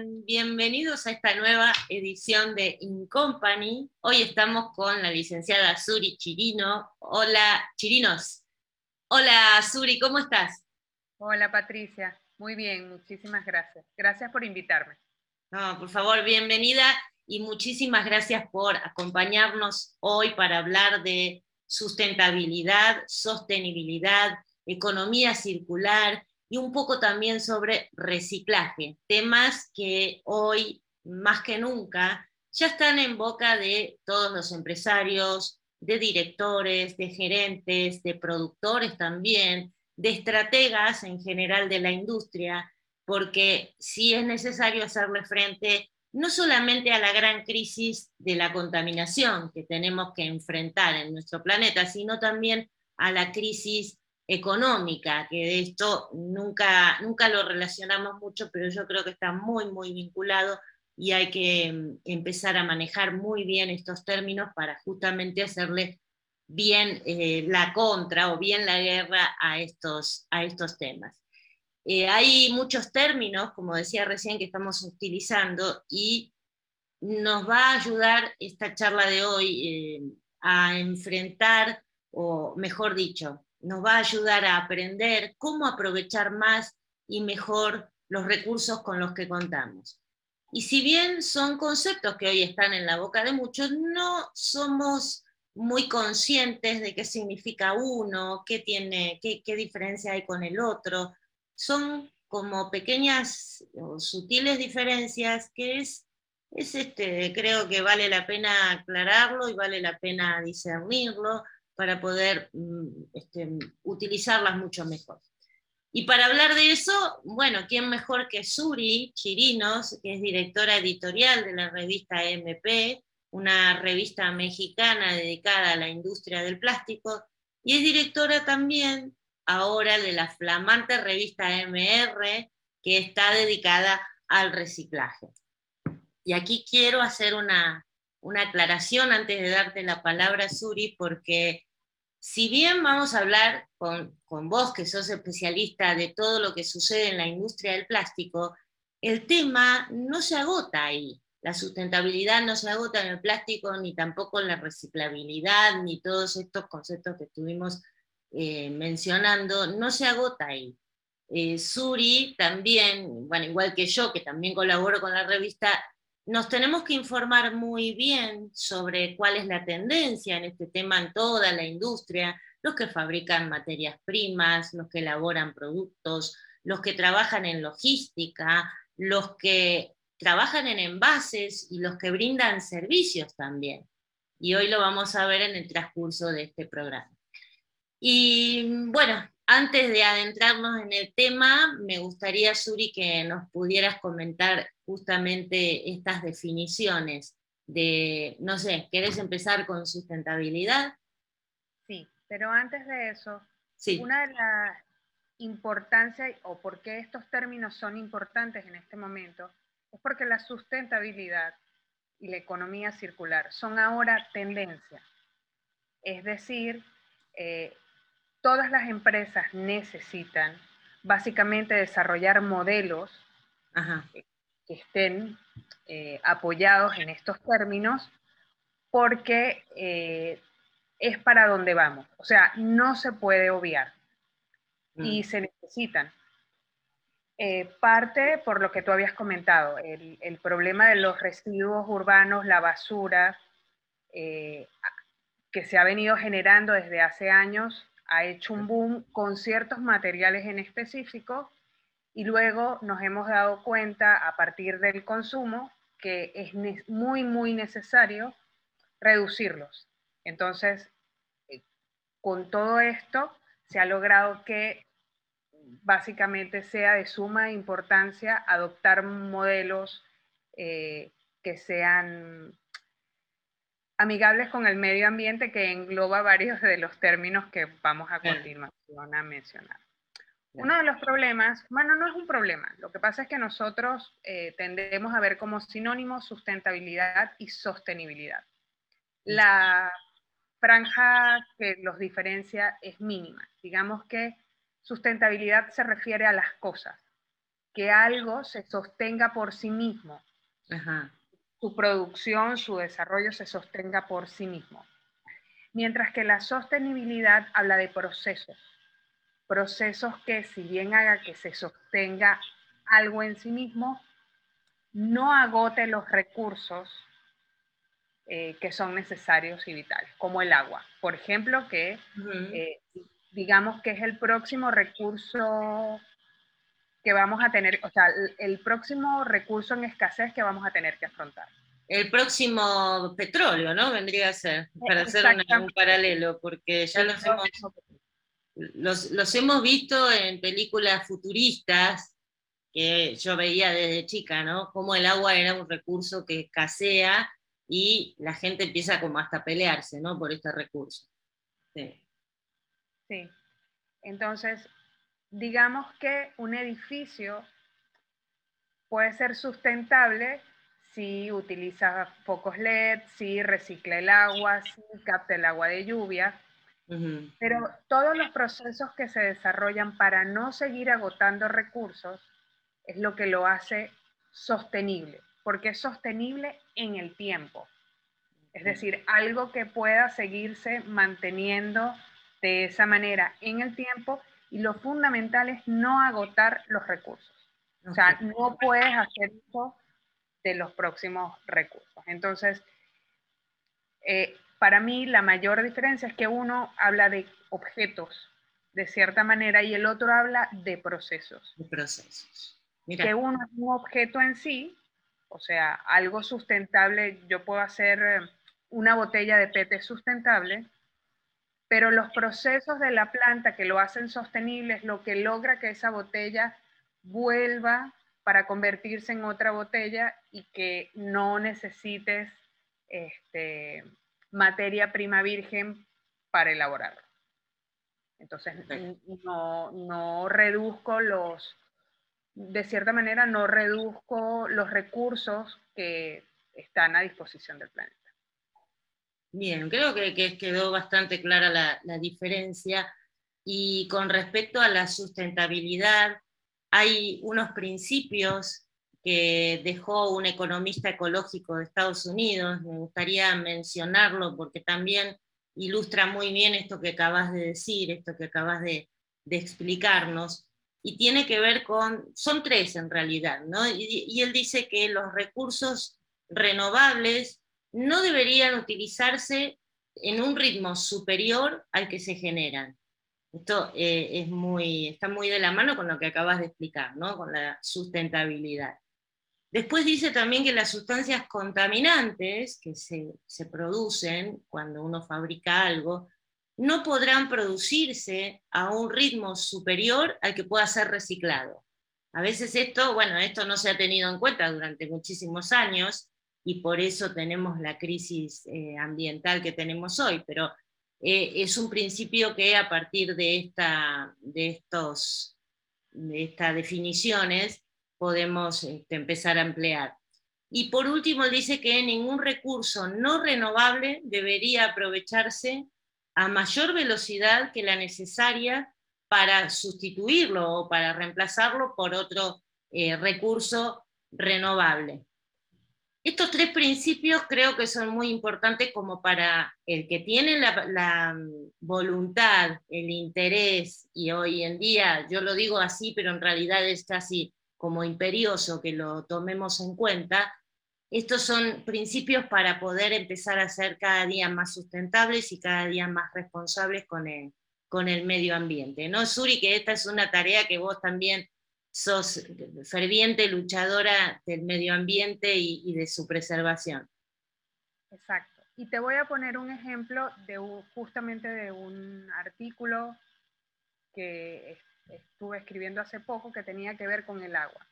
están? Bienvenidos a esta nueva edición de In Company. Hoy estamos con la licenciada Suri Chirino. Hola, Chirinos. Hola, Suri, ¿cómo estás? Hola, Patricia. Muy bien, muchísimas gracias. Gracias por invitarme. No, por favor, bienvenida y muchísimas gracias por acompañarnos hoy para hablar de sustentabilidad, sostenibilidad, economía circular y un poco también sobre reciclaje, temas que hoy más que nunca ya están en boca de todos los empresarios, de directores, de gerentes, de productores también, de estrategas en general de la industria, porque sí es necesario hacerle frente no solamente a la gran crisis de la contaminación que tenemos que enfrentar en nuestro planeta, sino también a la crisis económica, que de esto nunca, nunca lo relacionamos mucho, pero yo creo que está muy, muy vinculado y hay que mm, empezar a manejar muy bien estos términos para justamente hacerle bien eh, la contra o bien la guerra a estos, a estos temas. Eh, hay muchos términos, como decía recién, que estamos utilizando y nos va a ayudar esta charla de hoy eh, a enfrentar, o mejor dicho, nos va a ayudar a aprender cómo aprovechar más y mejor los recursos con los que contamos. Y si bien son conceptos que hoy están en la boca de muchos, no somos muy conscientes de qué significa uno, qué, tiene, qué, qué diferencia hay con el otro. Son como pequeñas o sutiles diferencias que es, es este, creo que vale la pena aclararlo y vale la pena discernirlo para poder mm, este, utilizarlas mucho mejor. Y para hablar de eso, bueno, ¿quién mejor que Suri Chirinos, que es directora editorial de la revista MP, una revista mexicana dedicada a la industria del plástico, y es directora también ahora de la flamante revista MR, que está dedicada al reciclaje. Y aquí quiero hacer una, una aclaración antes de darte la palabra, Suri, porque si bien vamos a hablar con, vos, que sos especialista de todo lo que sucede en la industria del plástico, el tema no se agota ahí. La sustentabilidad no se agota en el plástico, ni tampoco en la reciclabilidad, ni todos estos conceptos que estuvimos eh, mencionando, no se agota ahí. Eh, Suri también, bueno, igual que yo, que también colaboro con la revista, nos tenemos que informar muy bien sobre cuál es la tendencia en este tema en toda la industria, los que fabrican materias primas, los que elaboran productos, los que trabajan en logística, los que trabajan en envases y los que brindan servicios también. Y hoy lo vamos a ver en el transcurso de este programa. Y bueno, antes de adentrarnos en el tema, me gustaría, Suri, que nos pudieras comentar justamente estas definiciones de, no sé, ¿querés empezar con sustentabilidad? Sí, pero antes de eso, una de las importancias o por qué estos términos son importantes en este momento es porque la sustentabilidad y la economía circular son ahora tendencia. Es decir, eh, todas las empresas necesitan básicamente desarrollar modelos que estén eh, apoyados en estos términos porque eh, es para donde vamos. O sea, no se puede obviar y mm. se necesitan. Eh, parte por lo que tú habías comentado, el, el, problema de los residuos urbanos, la basura, que se ha venido generando desde hace años, ha hecho un boom con ciertos materiales en específico y luego nos hemos dado cuenta a partir del consumo que es muy, muy necesario reducirlos. Entonces, eh, con todo esto, se ha logrado que básicamente sea de suma importancia adoptar modelos eh, que sean amigables con el medio ambiente que engloba varios de los términos que vamos a continuación a mencionar. Uno de los problemas, bueno, no es un problema, lo que pasa es que nosotros eh, tendemos a ver como sinónimos sustentabilidad y sostenibilidad. La franja que los diferencia es mínima. Digamos que sustentabilidad se refiere a las cosas que algo se sostenga por sí mismo. Su producción, su desarrollo se sostenga por sí mismo. Mientras que la sostenibilidad habla de procesos. Procesos que si bien haga que se sostenga algo en sí mismo, no agote los recursos eh, que son necesarios y vitales, como el agua. Por ejemplo, que eh, digamos que es el próximo recurso que vamos a tener, o sea, el, próximo recurso en escasez que vamos a tener que afrontar. El próximo petróleo, ¿no? Vendría a ser, para hacer un, paralelo, porque ya los hemos, los, los hemos visto en películas futuristas que yo veía desde chica, ¿no? Como el agua era un recurso que escasea y la gente empieza como hasta a pelearse, ¿no? Por este recurso. Sí. Sí. Entonces, digamos que un edificio puede ser sustentable si utiliza focos LED, si recicla el agua, si capta el agua de lluvia, pero todos los procesos que se desarrollan para no seguir agotando recursos es lo que lo hace sostenible porque es sostenible en el tiempo. Es decir, algo que pueda seguirse manteniendo de esa manera en el tiempo y lo fundamental es no agotar los recursos. O sea, no puedes hacer eso de los próximos recursos. Entonces, eh, para mí la mayor diferencia es que uno habla de objetos de cierta manera y el otro habla de procesos. De procesos. Que uno es un objeto en sí, o sea, algo sustentable, yo puedo hacer eh, una botella de PET sustentable, pero los procesos de la planta que lo hacen sostenible es lo que logra que esa botella vuelva para convertirse en otra botella y que no necesites este, materia prima virgen para elaborarlo. Entonces, no, no reduzco los, de cierta manera no reduzco los recursos que están a disposición del planeta. Bien, creo que, quedó bastante clara la, diferencia. Y con respecto a la sustentabilidad, hay unos principios que dejó un economista ecológico de Estados Unidos, me gustaría mencionarlo porque también ilustra muy bien esto que acabas de decir, esto que acabas de explicarnos, y tiene que ver con, son tres en realidad, ¿no? Y, él dice que los recursos renovables no deberían utilizarse en un ritmo superior al que se generan. Esto eh, es muy, está muy de la mano con lo que acabas de explicar, ¿no? con la sustentabilidad. Después dice también que las sustancias contaminantes que se, se producen cuando uno fabrica algo no podrán producirse a un ritmo superior al que pueda ser reciclado. A veces esto, bueno, esto no se ha tenido en cuenta durante muchísimos años y por eso tenemos la crisis eh, ambiental que tenemos hoy, pero eh, es un principio que a partir de, esta, de, estos, de estas definiciones podemos este, empezar a emplear. Y por último, dice que ningún recurso no renovable debería aprovecharse a mayor velocidad que la necesaria para sustituirlo o para reemplazarlo por otro eh, recurso renovable. Estos tres principios creo que son muy importantes como para el que tiene la, la, voluntad, el interés, y hoy en día yo lo digo así, pero en realidad es casi como imperioso que lo tomemos en cuenta, estos son principios para poder empezar a ser cada día más sustentables y cada día más responsables con el, con el medio ambiente. ¿No, Suri, que esta es una tarea que vos también sos ferviente luchadora del medio ambiente y, de su preservación? Exacto. Y te voy a poner un ejemplo de justamente de un artículo que estuve escribiendo hace poco que tenía que ver con el agua.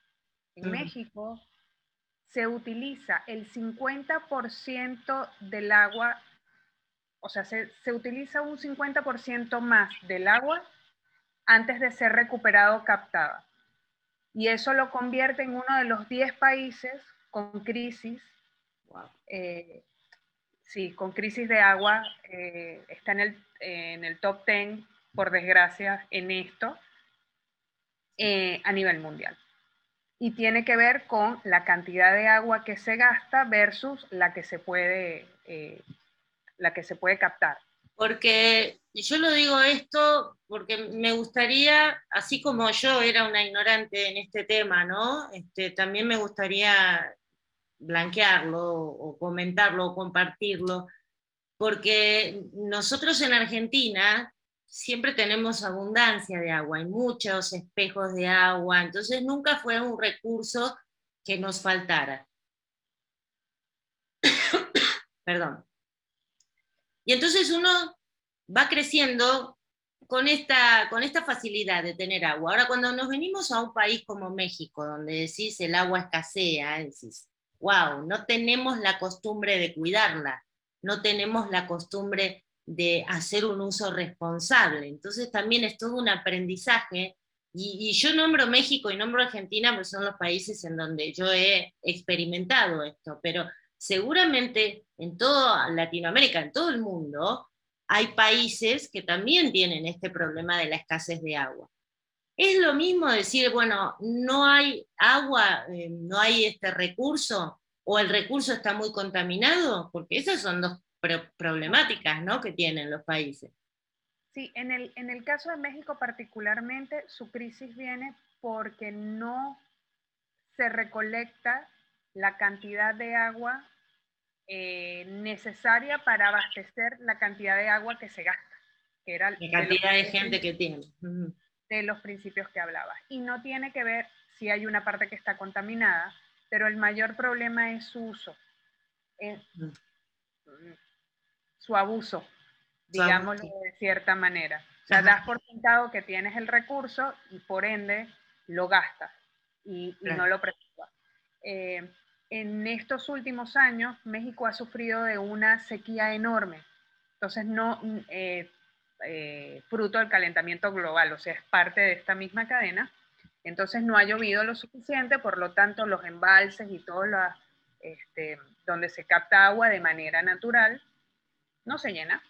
En México se utiliza el 50% del agua, o sea, se, utiliza un 50% más del agua antes de ser recuperado o captada. Y eso lo convierte en uno de los 10 países con crisis. Eh, sí, con crisis de agua. Eh, está en el, en el, top 10, por desgracia, en esto, eh, a nivel mundial. y tiene que ver con la cantidad de agua que se gasta versus la que se puede, la que se puede captar. Porque yo lo digo esto porque me gustaría, así como yo era una ignorante en este tema, ¿no? Este, también me gustaría blanquearlo o comentarlo o compartirlo, porque nosotros en Argentina siempre tenemos abundancia de agua, hay muchos espejos de agua, entonces nunca fue un recurso que nos faltara. Perdón. Y entonces uno va creciendo con esta, con esta facilidad de tener agua. Ahora, cuando nos venimos a un país como México, donde decís el agua escasea, decís, wow, no tenemos la costumbre de cuidarla, no tenemos la costumbre de hacer un uso responsable. Entonces también es todo un aprendizaje. Y, yo nombro México y nombro Argentina, porque son los países en donde yo he experimentado esto, pero seguramente en toda Latinoamérica, en todo el mundo, hay países que también tienen este problema de la escasez de agua. Es lo mismo decir, bueno, no hay agua, eh, no hay este recurso, o el recurso está muy contaminado, porque esas son dos problemáticas ¿no? que tienen los países. Sí, en el, en el caso de México particularmente, su crisis viene porque no se recolecta la cantidad de agua eh, necesaria para abastecer la cantidad de agua que se gasta, que era la cantidad de, gente que tiene. De los principios que hablaba. Y no tiene que ver si hay una parte que está contaminada, pero el mayor problema es su uso su abuso, digámoslo de cierta manera. O sea, das por sentado que tienes el recurso y por ende lo gastas y, no lo preservas. Eh, en estos últimos años, México ha sufrido de una sequía enorme. Entonces, no eh, eh, fruto del calentamiento global, o sea, es parte de esta misma cadena. Entonces, no ha llovido lo suficiente, por lo tanto, los embalses y todo lo, este, donde se capta agua de manera natural no se llena.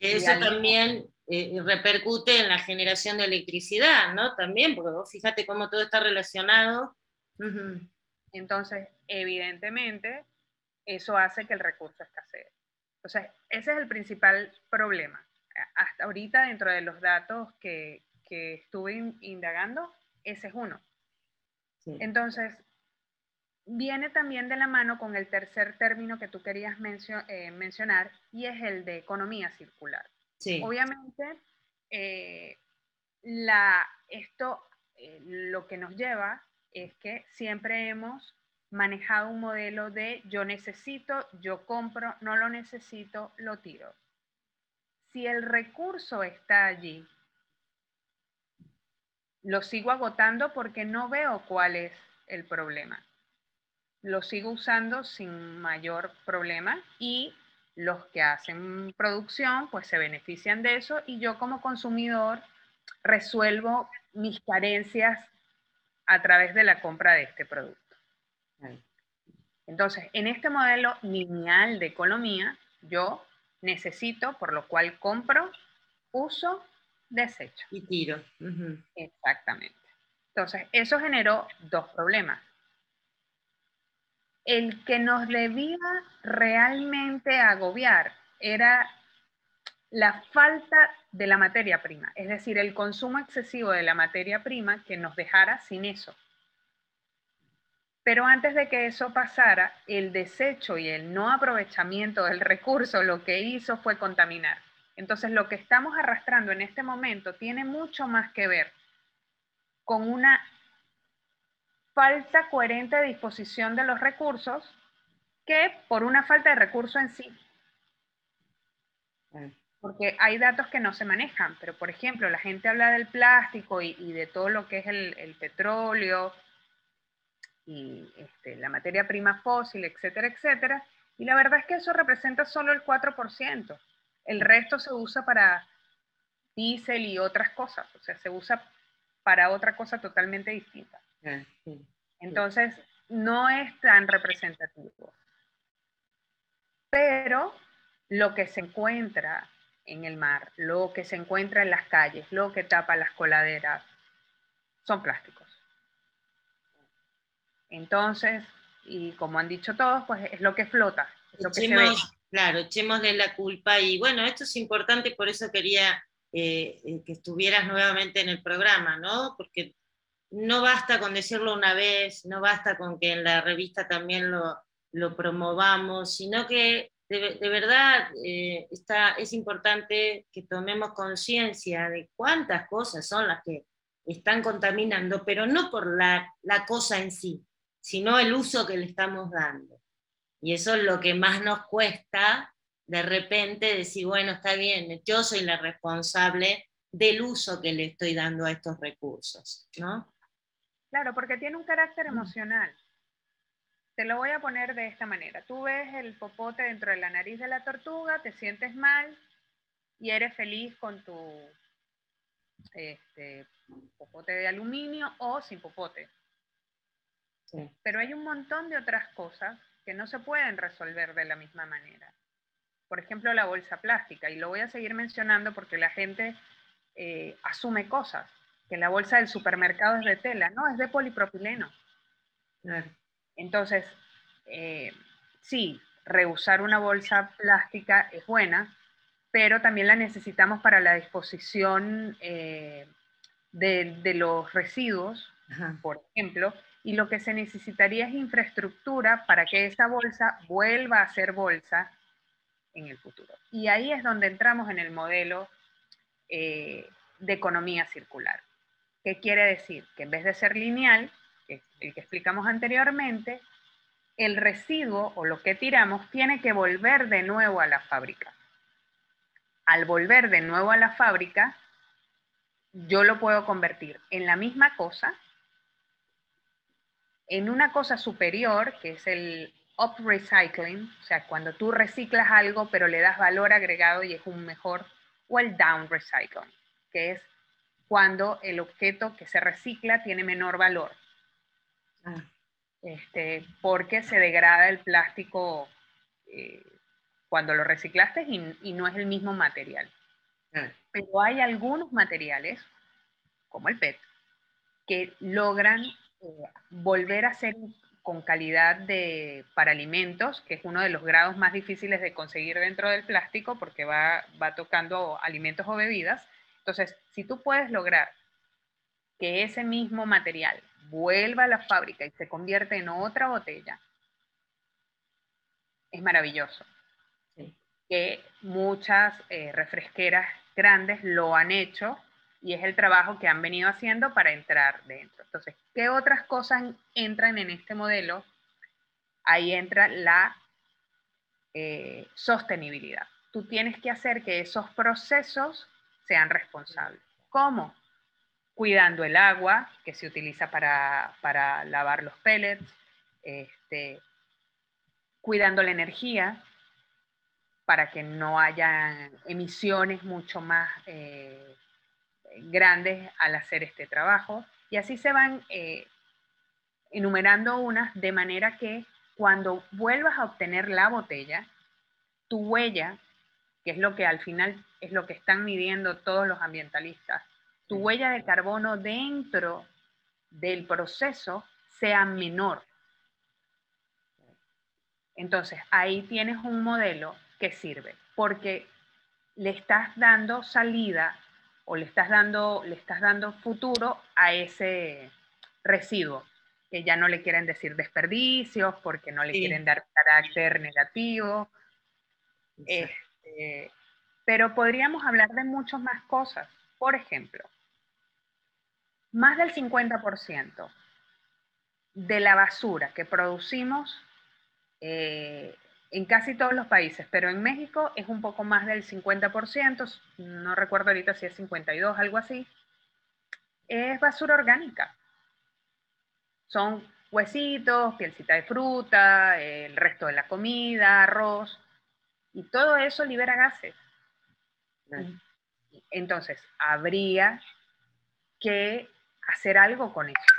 eso también eh, repercute en la generación de electricidad, ¿no? También, porque vos fíjate cómo todo está relacionado. Entonces, evidentemente, eso hace que el recurso escasee. Entonces, ese es el principal problema. Hasta ahorita, dentro de los datos que, estuve indagando, ese es uno. Entonces, viene también de la mano con el tercer término que tú querías eh, mencionar y es el de economía circular. Obviamente, eh, la, esto eh, lo que nos lleva es que siempre hemos manejado un modelo de yo necesito, yo compro, no lo necesito, lo tiro. Si el recurso está allí, lo sigo agotando porque no veo cuál es el problema lo sigo usando sin mayor problema y los que hacen producción pues se benefician de eso y yo como consumidor resuelvo mis carencias a través de la compra de este producto. Entonces, en este modelo lineal de economía, yo necesito, por lo cual compro, uso, desecho. Y tiro. Exactamente. Entonces, eso generó dos problemas el que nos debía realmente agobiar era la falta de la materia prima, es decir, el consumo excesivo de la materia prima que nos dejara sin eso. Pero antes de que eso pasara, el desecho y el no aprovechamiento del recurso lo que hizo fue contaminar. Entonces lo que estamos arrastrando en este momento tiene mucho más que ver con una falta coherente disposición de los recursos que por una falta de recurso en sí. Porque hay datos que no se manejan, pero por ejemplo, la gente habla del plástico y, de todo lo que es el, petróleo y este, la materia prima fósil, etcétera, etcétera. Y la verdad es que eso representa solo el 4%. El resto se usa para diésel y otras cosas, o sea, se usa para otra cosa totalmente distinta. Ah, Entonces, no es tan representativo. Pero lo que se encuentra en el mar, lo que se encuentra en las calles, lo que tapa las coladeras, son plásticos. Entonces, y como han dicho todos, pues es lo que flota, es lo que se ve. Claro, echémosle la culpa y bueno, esto es importante, por eso quería eh, eh, que estuvieras nuevamente en el programa, ¿no? Porque no basta con decirlo una vez, no basta con que en la revista también lo, lo promovamos, sino que de, verdad eh, está, es importante que tomemos conciencia de cuántas cosas son las que están contaminando, pero no por la, la cosa en sí, sino el uso que le estamos dando. Y eso es lo que más nos cuesta de repente decir, bueno, está bien, yo soy la responsable del uso que le estoy dando a estos recursos, ¿no? Claro, porque tiene un carácter mm. emocional. Te lo voy a poner de esta manera. Tú ves el popote dentro de la nariz de la tortuga, te sientes mal y eres feliz con tu este, popote de aluminio o sin popote. Pero hay un montón de otras cosas que no se pueden resolver de la misma manera. Por ejemplo, la bolsa plástica, y lo voy a seguir mencionando porque la gente eh, asume cosas, que la bolsa del supermercado es de tela, no, es de polipropileno. Entonces, eh, sí, reusar una bolsa plástica es buena, pero también la necesitamos para la disposición eh, de, los residuos, por ejemplo, y lo que se necesitaría es infraestructura para que esa bolsa vuelva a ser bolsa en el futuro. Y ahí es donde entramos en el modelo eh, de economía circular. ¿Qué quiere decir? Que en vez de ser lineal, el que explicamos anteriormente, el residuo o lo que tiramos tiene que volver de nuevo a la fábrica. Al volver de nuevo a la fábrica, yo lo puedo convertir en la misma cosa en una cosa superior, que es el up recycling, o sea, cuando tú reciclas algo pero le das valor agregado y es un mejor, o el down recycling, que es cuando el objeto que se recicla tiene menor valor. Ah. Este, porque se degrada el plástico eh, cuando lo reciclaste y, no es el mismo material. Ah. Pero hay algunos materiales, como el PET, que logran volver a ser con calidad de, para alimentos, que es uno de los grados más difíciles de conseguir dentro del plástico porque va, va tocando alimentos o bebidas. Entonces, si tú puedes lograr que ese mismo material vuelva a la fábrica y se convierta en otra botella, es maravilloso. Que muchas eh, refresqueras grandes lo han hecho y es el trabajo que han venido haciendo para entrar dentro. Entonces, ¿qué otras cosas entran en este modelo? Ahí entra la eh, sostenibilidad. Tú tienes que hacer que esos procesos sean responsables. ¿Cómo? Cuidando el agua que se utiliza para, lavar los pellets, este, cuidando la energía para que no haya emisiones mucho más eh, grandes al hacer este trabajo. Y así se van eh, enumerando unas de manera que cuando vuelvas a obtener la botella, tu huella, que es lo que al final es lo que están midiendo todos los ambientalistas, tu huella de carbono dentro del proceso sea menor. Entonces, ahí tienes un modelo que sirve, porque le estás dando salida o le estás dando, le estás dando futuro a ese residuo, que ya no le quieren decir desperdicios porque no le quieren dar carácter negativo. Este, pero podríamos hablar de muchas más cosas. Por ejemplo, más del 50% de la basura que producimos eh, en casi todos los países, pero en México es un poco más del 50%, no recuerdo ahorita si es 52, algo así, es basura orgánica. Son huesitos, pielcita de fruta, el resto de la comida, arroz, y todo eso libera gases. Entonces, habría que hacer algo con eso.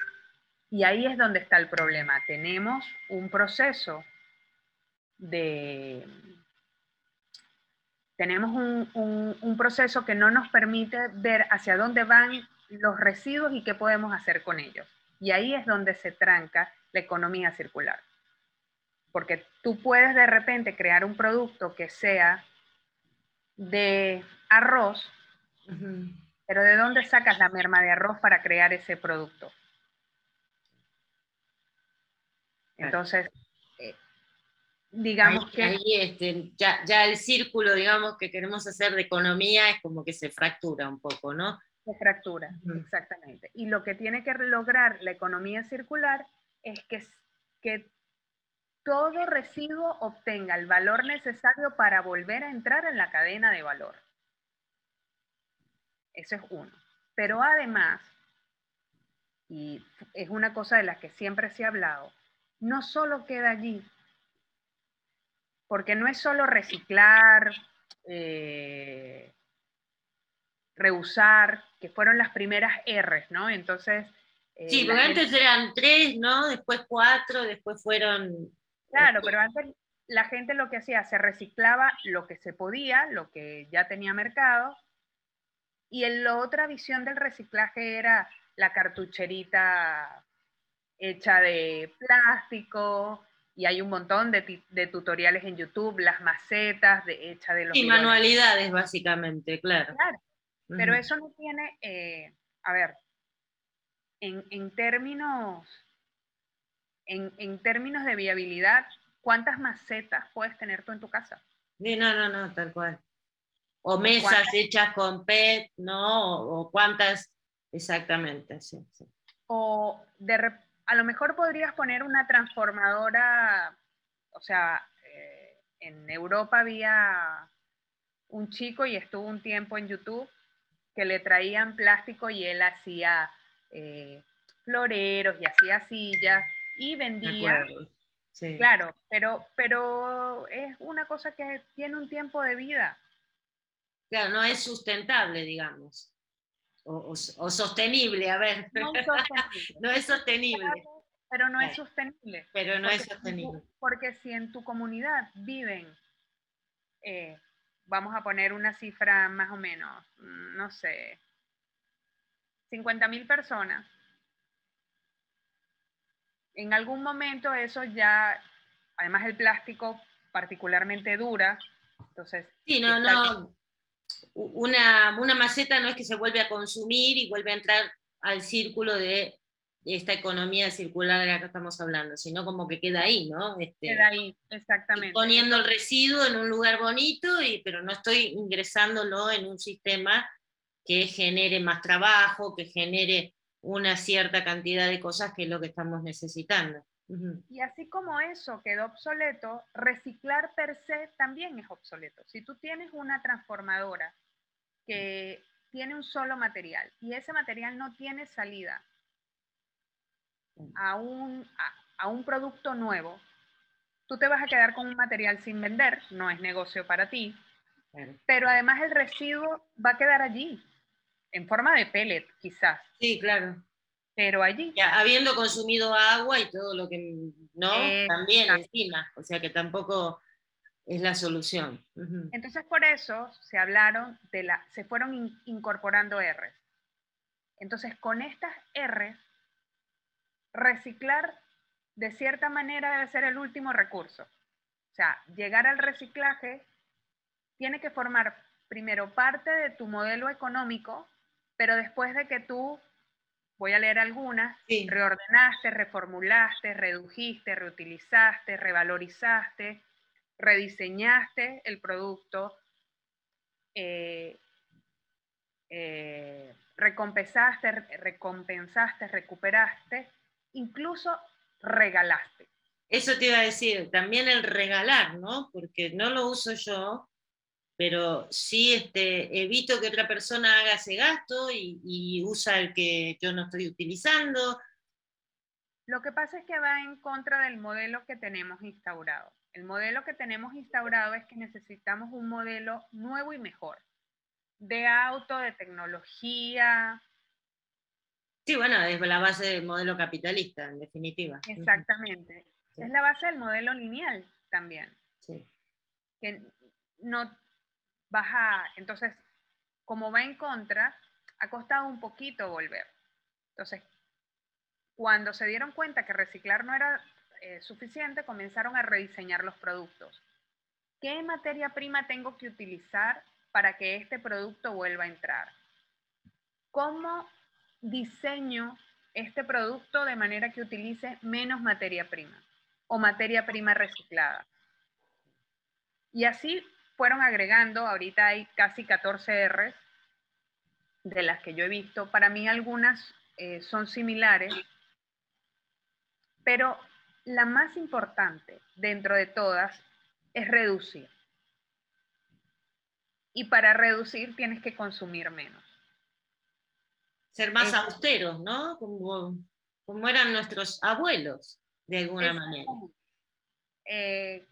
Y ahí es donde está el problema. Tenemos un proceso de... Tenemos un, proceso que no nos permite ver hacia dónde van los residuos y qué podemos hacer con ellos. Y ahí es donde se tranca la economía circular. Porque tú puedes de repente crear un producto que sea de arroz, pero ¿de dónde sacas la merma de arroz para crear ese producto? Entonces, eh, digamos que... Ahí este, ya, ya, el círculo, digamos, que queremos hacer de economía es como que se fractura un poco, ¿no? Se fractura, exactamente. Y lo que tiene que lograr la economía circular es que, que todo residuo obtenga el valor necesario para volver a entrar en la cadena de valor. Eso es uno. Pero además, y es una cosa de la que siempre se ha hablado, no solo queda allí, porque no es solo reciclar, eh, reusar, que fueron las primeras R's, ¿no? Entonces... Eh, sí, porque antes eran tres, ¿no? Después cuatro, después fueron... Claro, pero antes la gente lo que hacía, se reciclaba lo que se podía, lo que ya tenía mercado, y la otra visión del reciclaje era la cartucherita hecha de plástico, y hay un montón de, tutoriales en YouTube, las macetas de, hecha de los... Y manualidades, básicamente, claro. Claro, pero eso no tiene, eh, a ver, en, términos, en, términos de viabilidad, ¿cuántas macetas puedes tener tú en tu casa? Sí, no, no, no, tal cual. O mesas hechas con PET, ¿no? O, cuántas, exactamente, sí, sí. O de, a lo mejor podrías poner una transformadora, o sea, eh, en Europa había un chico y estuvo un tiempo en YouTube que le traían plástico y él hacía eh, floreros y hacía sillas y vendía. Sí. Claro, pero, pero es una cosa que tiene un tiempo de vida. Claro, no es sustentable, digamos o, sostenible, a ver. No, es sostenible. Pero no es sostenible. Pero no es sostenible. porque si en tu comunidad viven, eh, vamos a poner una cifra más o menos, mm, no sé, 50 mil personas, en algún momento eso ya, además el plástico particularmente dura, entonces... Sí, no, no, una, maceta no es que se vuelve a consumir y vuelve a entrar al círculo de esta economía circular de la que estamos hablando, sino como que queda ahí, ¿no? Este, queda ahí, exactamente. Poniendo el residuo en un lugar bonito, y, pero no estoy ingresándolo en un sistema que genere más trabajo, que genere una cierta cantidad de cosas que es lo que estamos necesitando. Y así como eso quedó obsoleto, reciclar per se también es obsoleto. Si tú tienes una transformadora que tiene un solo material y ese material no tiene salida a un, a, un producto nuevo, tú te vas a quedar con un material sin vender, no es negocio para ti, pero además el residuo va a quedar allí, en forma de pellet quizás. Sí, claro pero allí. Ya, habiendo consumido agua y todo lo que no, también encima, o sea que tampoco es la solución. Entonces por eso se hablaron de la, se fueron incorporando R. Entonces con estas R, reciclar de cierta manera debe ser el último recurso. O sea, llegar al reciclaje tiene que formar primero parte de tu modelo económico, pero después de que tú voy a leer algunas, reordenaste, reformulaste, redujiste, reutilizaste, revalorizaste, rediseñaste el producto, eh, eh, recompensaste, recompensaste, recuperaste, incluso regalaste. Eso te iba a decir, también el regalar, ¿no? Porque no lo uso yo, pero sí este, evito que otra persona haga ese gasto y, usa el que yo no estoy utilizando. Lo que pasa es que va en contra del modelo que tenemos instaurado. El modelo que tenemos instaurado es que necesitamos un modelo nuevo y mejor, de auto, de tecnología. Sí, bueno, es la base del modelo capitalista, en definitiva. Exactamente. Es la base del modelo lineal también. Sí. Que no, baja, entonces, como va en contra, ha costado un poquito volver. Entonces, cuando se dieron cuenta que reciclar no era eh, suficiente, comenzaron a rediseñar los productos. ¿Qué materia prima tengo que utilizar para que este producto vuelva a entrar? ¿Cómo diseño este producto de manera que utilice menos materia prima o materia prima reciclada? Y así fueron agregando, ahorita hay casi 14 Rs de las que yo he visto. Para mí algunas eh, son similares, pero la más importante dentro de todas es reducir. Y para reducir tienes que consumir menos. Ser más austeros, ¿no? Como, como, eran nuestros abuelos, de alguna manera. Eh,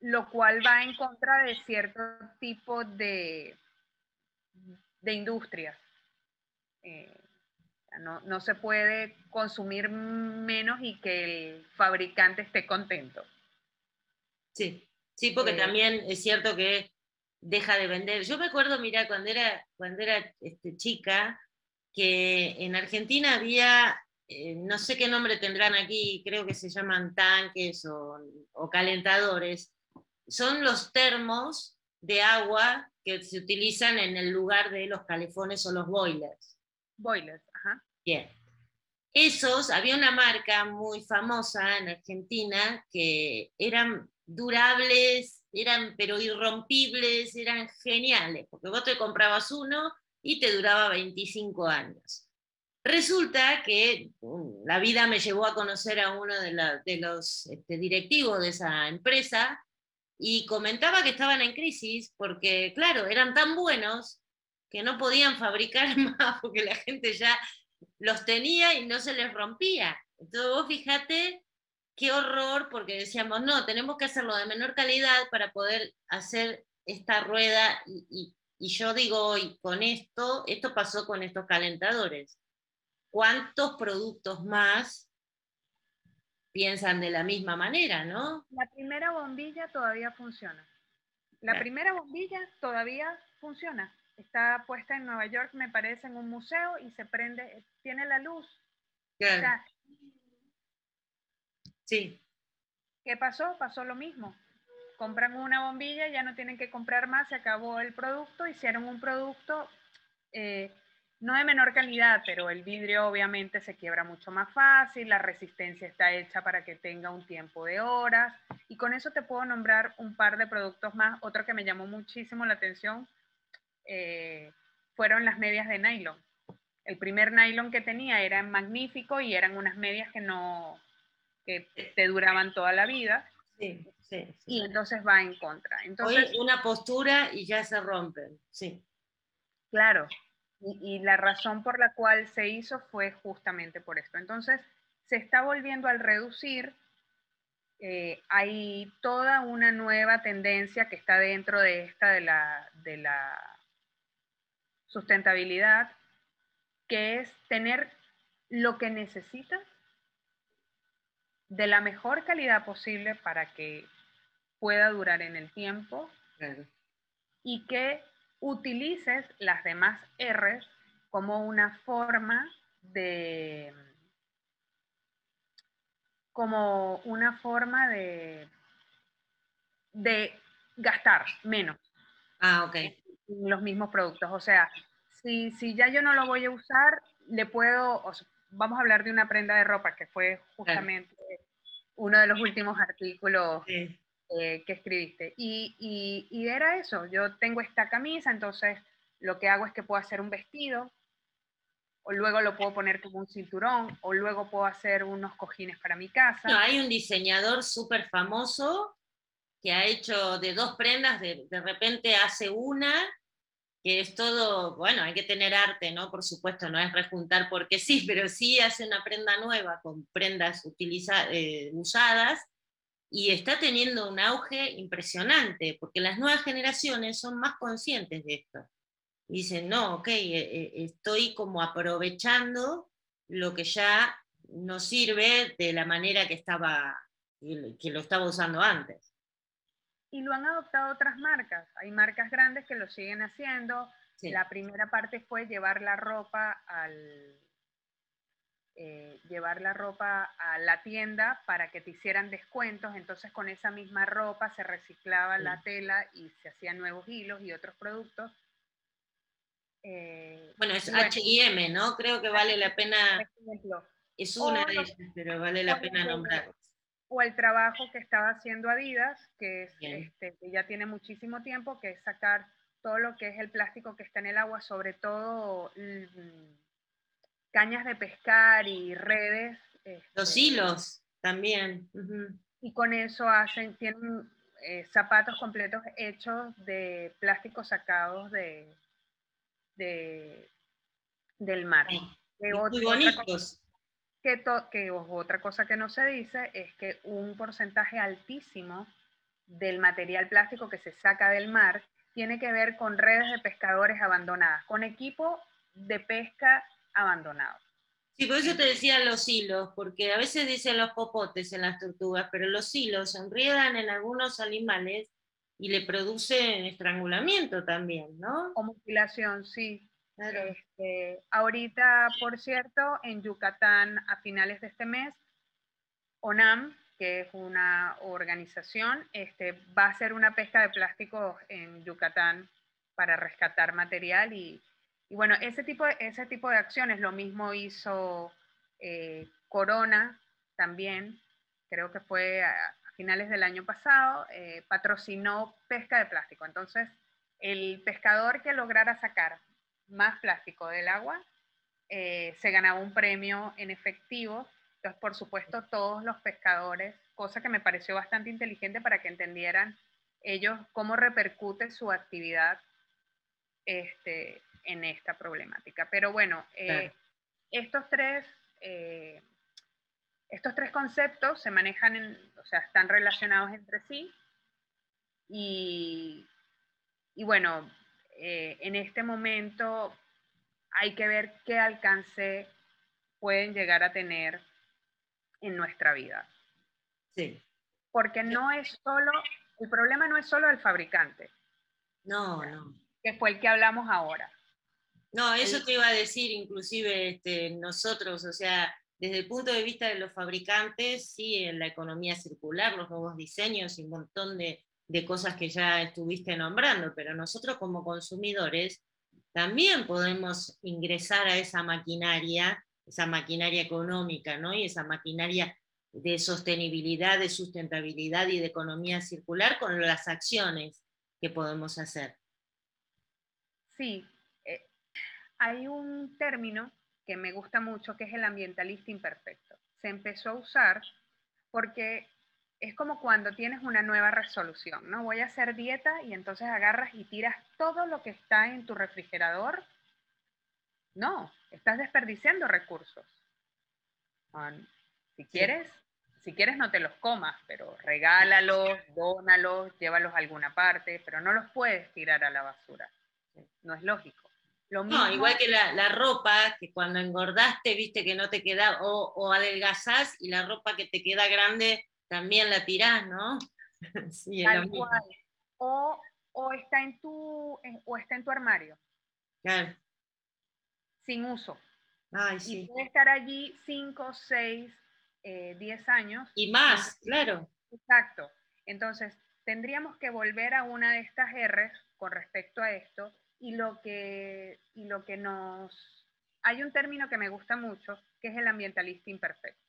lo cual va en contra de cierto tipo de, de industrias. Eh, no, se puede consumir menos y que el fabricante esté contento. Sí, sí, porque eh, también es cierto que deja de vender. Yo me acuerdo, mira, cuando era, cuando era este, chica, que en Argentina había, eh, no sé qué nombre tendrán aquí, creo que se llaman tanques o, o calentadores, son los termos de agua que se utilizan en el lugar de los calefones o los boilers. Boilers, ajá. Bien. Esos, había una marca muy famosa en Argentina que eran durables, eran pero irrompibles, eran geniales, porque vos te comprabas uno y te duraba 25 años. Resulta que um, la vida me llevó a conocer a uno de, los este, directivos de esa empresa y comentaba que estaban en crisis porque, claro, eran tan buenos que no podían fabricar más porque la gente ya los tenía y no se les rompía. Entonces vos fíjate qué horror, porque decíamos, no, tenemos que hacerlo de menor calidad para poder hacer esta rueda. Y, yo digo hoy, con esto, esto pasó con estos calentadores. ¿Cuántos productos más piensan de la misma manera, no? La primera bombilla todavía funciona. La primera bombilla todavía funciona está puesta en Nueva York, me parece, en un museo y se prende, tiene la luz. sí. ¿Qué pasó? Pasó lo mismo. Compran una bombilla, ya no tienen que comprar más, se acabó el producto, hicieron un producto eh, no de menor calidad, pero el vidrio obviamente se quiebra mucho más fácil, la resistencia está hecha para que tenga un tiempo de horas, y con eso te puedo nombrar un par de productos más. Otro que me llamó muchísimo la atención eh, fueron las medias de nylon. El primer nylon que tenía era magnífico y eran unas medias que no, que te duraban toda la vida. Sí, sí, Y entonces va en contra. Entonces, Hoy una postura y ya se rompen, sí. Claro, y, la razón por la cual se hizo fue justamente por esto. Entonces, se está volviendo al reducir. Eh, hay toda una nueva tendencia que está dentro de esta de la, de la sustentabilidad, que es tener lo que necesitas de la mejor calidad posible para que pueda durar en el tiempo y que utilices las demás R's como una forma de como una forma de de gastar menos. Ah, ok los mismos productos. O sea, si, si ya yo no lo voy a usar, le puedo, vamos a hablar de una prenda de ropa, que fue justamente uno de los últimos artículos eh, que escribiste. Y, era eso, yo tengo esta camisa, entonces lo que hago es que puedo hacer un vestido, o luego lo puedo poner como un cinturón, o luego puedo hacer unos cojines para mi casa. Hay un diseñador súper famoso que ha hecho de dos prendas, de, de repente hace una, que es todo, bueno, hay que tener arte, ¿no? Por supuesto, no es rejuntar porque sí, pero sí hace una prenda nueva con prendas utiliza, eh, usadas y está teniendo un auge impresionante, porque las nuevas generaciones son más conscientes de esto. dicen, no, ok, eh, eh, estoy como aprovechando lo que ya no sirve de la manera que estaba que lo estaba usando antes y lo han adoptado otras marcas. Hay marcas grandes que lo siguen haciendo. La primera parte fue llevar la ropa al, eh, llevar la ropa a la tienda para que te hicieran descuentos, entonces con esa misma ropa se reciclaba la tela y se hacían nuevos hilos y otros productos. Eh, bueno, es H&M, ¿no? Creo que vale la pena, es una de ellas, pero vale la pena nombrarlas. O el trabajo que estaba haciendo Adidas, que, este, que ya tiene muchísimo tiempo, que es sacar todo lo que es el plástico que está en el agua, sobre todo cañas de pescar y redes. Los este, hilos también. Y con eso hacen, tienen eh, zapatos completos hechos de plástico sacados de, del mar. muy bonitos. que, que otra cosa que no se dice es que un porcentaje altísimo del material plástico que se saca del mar tiene que ver con redes de pescadores abandonadas, con equipo de pesca abandonado. Sí, por eso te decía los hilos, porque a veces dicen los popotes en las tortugas, pero los hilos se enriedan en algunos animales y le producen estrangulamiento también, ¿no? O mutilación, sí. Este, ahorita, por cierto, en Yucatán, a finales de este mes, ONAM, que es una organización, este, va a hacer una pesca de plásticos en Yucatán para rescatar material y y bueno, ese tipo de, ese tipo de acciones lo mismo hizo eh, Corona también, creo que fue a, finales del año pasado, eh, patrocinó pesca de plástico. Entonces, el pescador que lograra sacar más plástico del agua eh, se ganaba un premio en efectivo. Entonces, por supuesto, todos los pescadores, cosa que me pareció bastante inteligente para que entendieran ellos cómo repercute su actividad este, en esta problemática. Pero bueno, eh, estos, tres, eh, estos tres conceptos se manejan, en, o sea, están relacionados entre sí y, bueno, eh, en este momento hay que ver qué alcance pueden llegar a tener en nuestra vida. Sí. Porque no es solo, el problema no es solo el fabricante. No, no. Que fue el que hablamos ahora. No, eso te iba a decir, inclusive este, nosotros, o sea, desde el punto de vista de los fabricantes, sí, en la economía circular, los nuevos diseños y un montón de, cosas que ya estuviste nombrando, pero nosotros como consumidores también podemos ingresar a esa maquinaria, esa maquinaria económica, ¿no? Y esa maquinaria de sostenibilidad, de sustentabilidad y de economía circular con las acciones que podemos hacer. Sí, hay un término que me gusta mucho que es el ambientalista imperfecto. Se empezó a usar porque es como cuando tienes una nueva resolución, ¿no? Voy a hacer dieta y entonces agarras y tiras todo lo que está en tu refrigerador. No, estás desperdiciando recursos. Si quieres, si quieres no te los comas, pero regálalos, dónalos, llévalos a alguna parte, pero no los puedes tirar a la basura. No es lógico. No, igual que la, ropa, que cuando engordaste, viste que no te queda, o, o, adelgazás y la ropa que te queda grande también la tirás, ¿no? sí, O, o, está en tu, o está en tu armario. Claro. Sin uso. Ay, sí. Y puede estar allí 5, 6, 10 años. Y más, claro. Exacto. Entonces, tendríamos que volver a una de estas R's con respecto a esto y lo que, y lo que nos... Hay un término que me gusta mucho, que es el ambientalista imperfecto.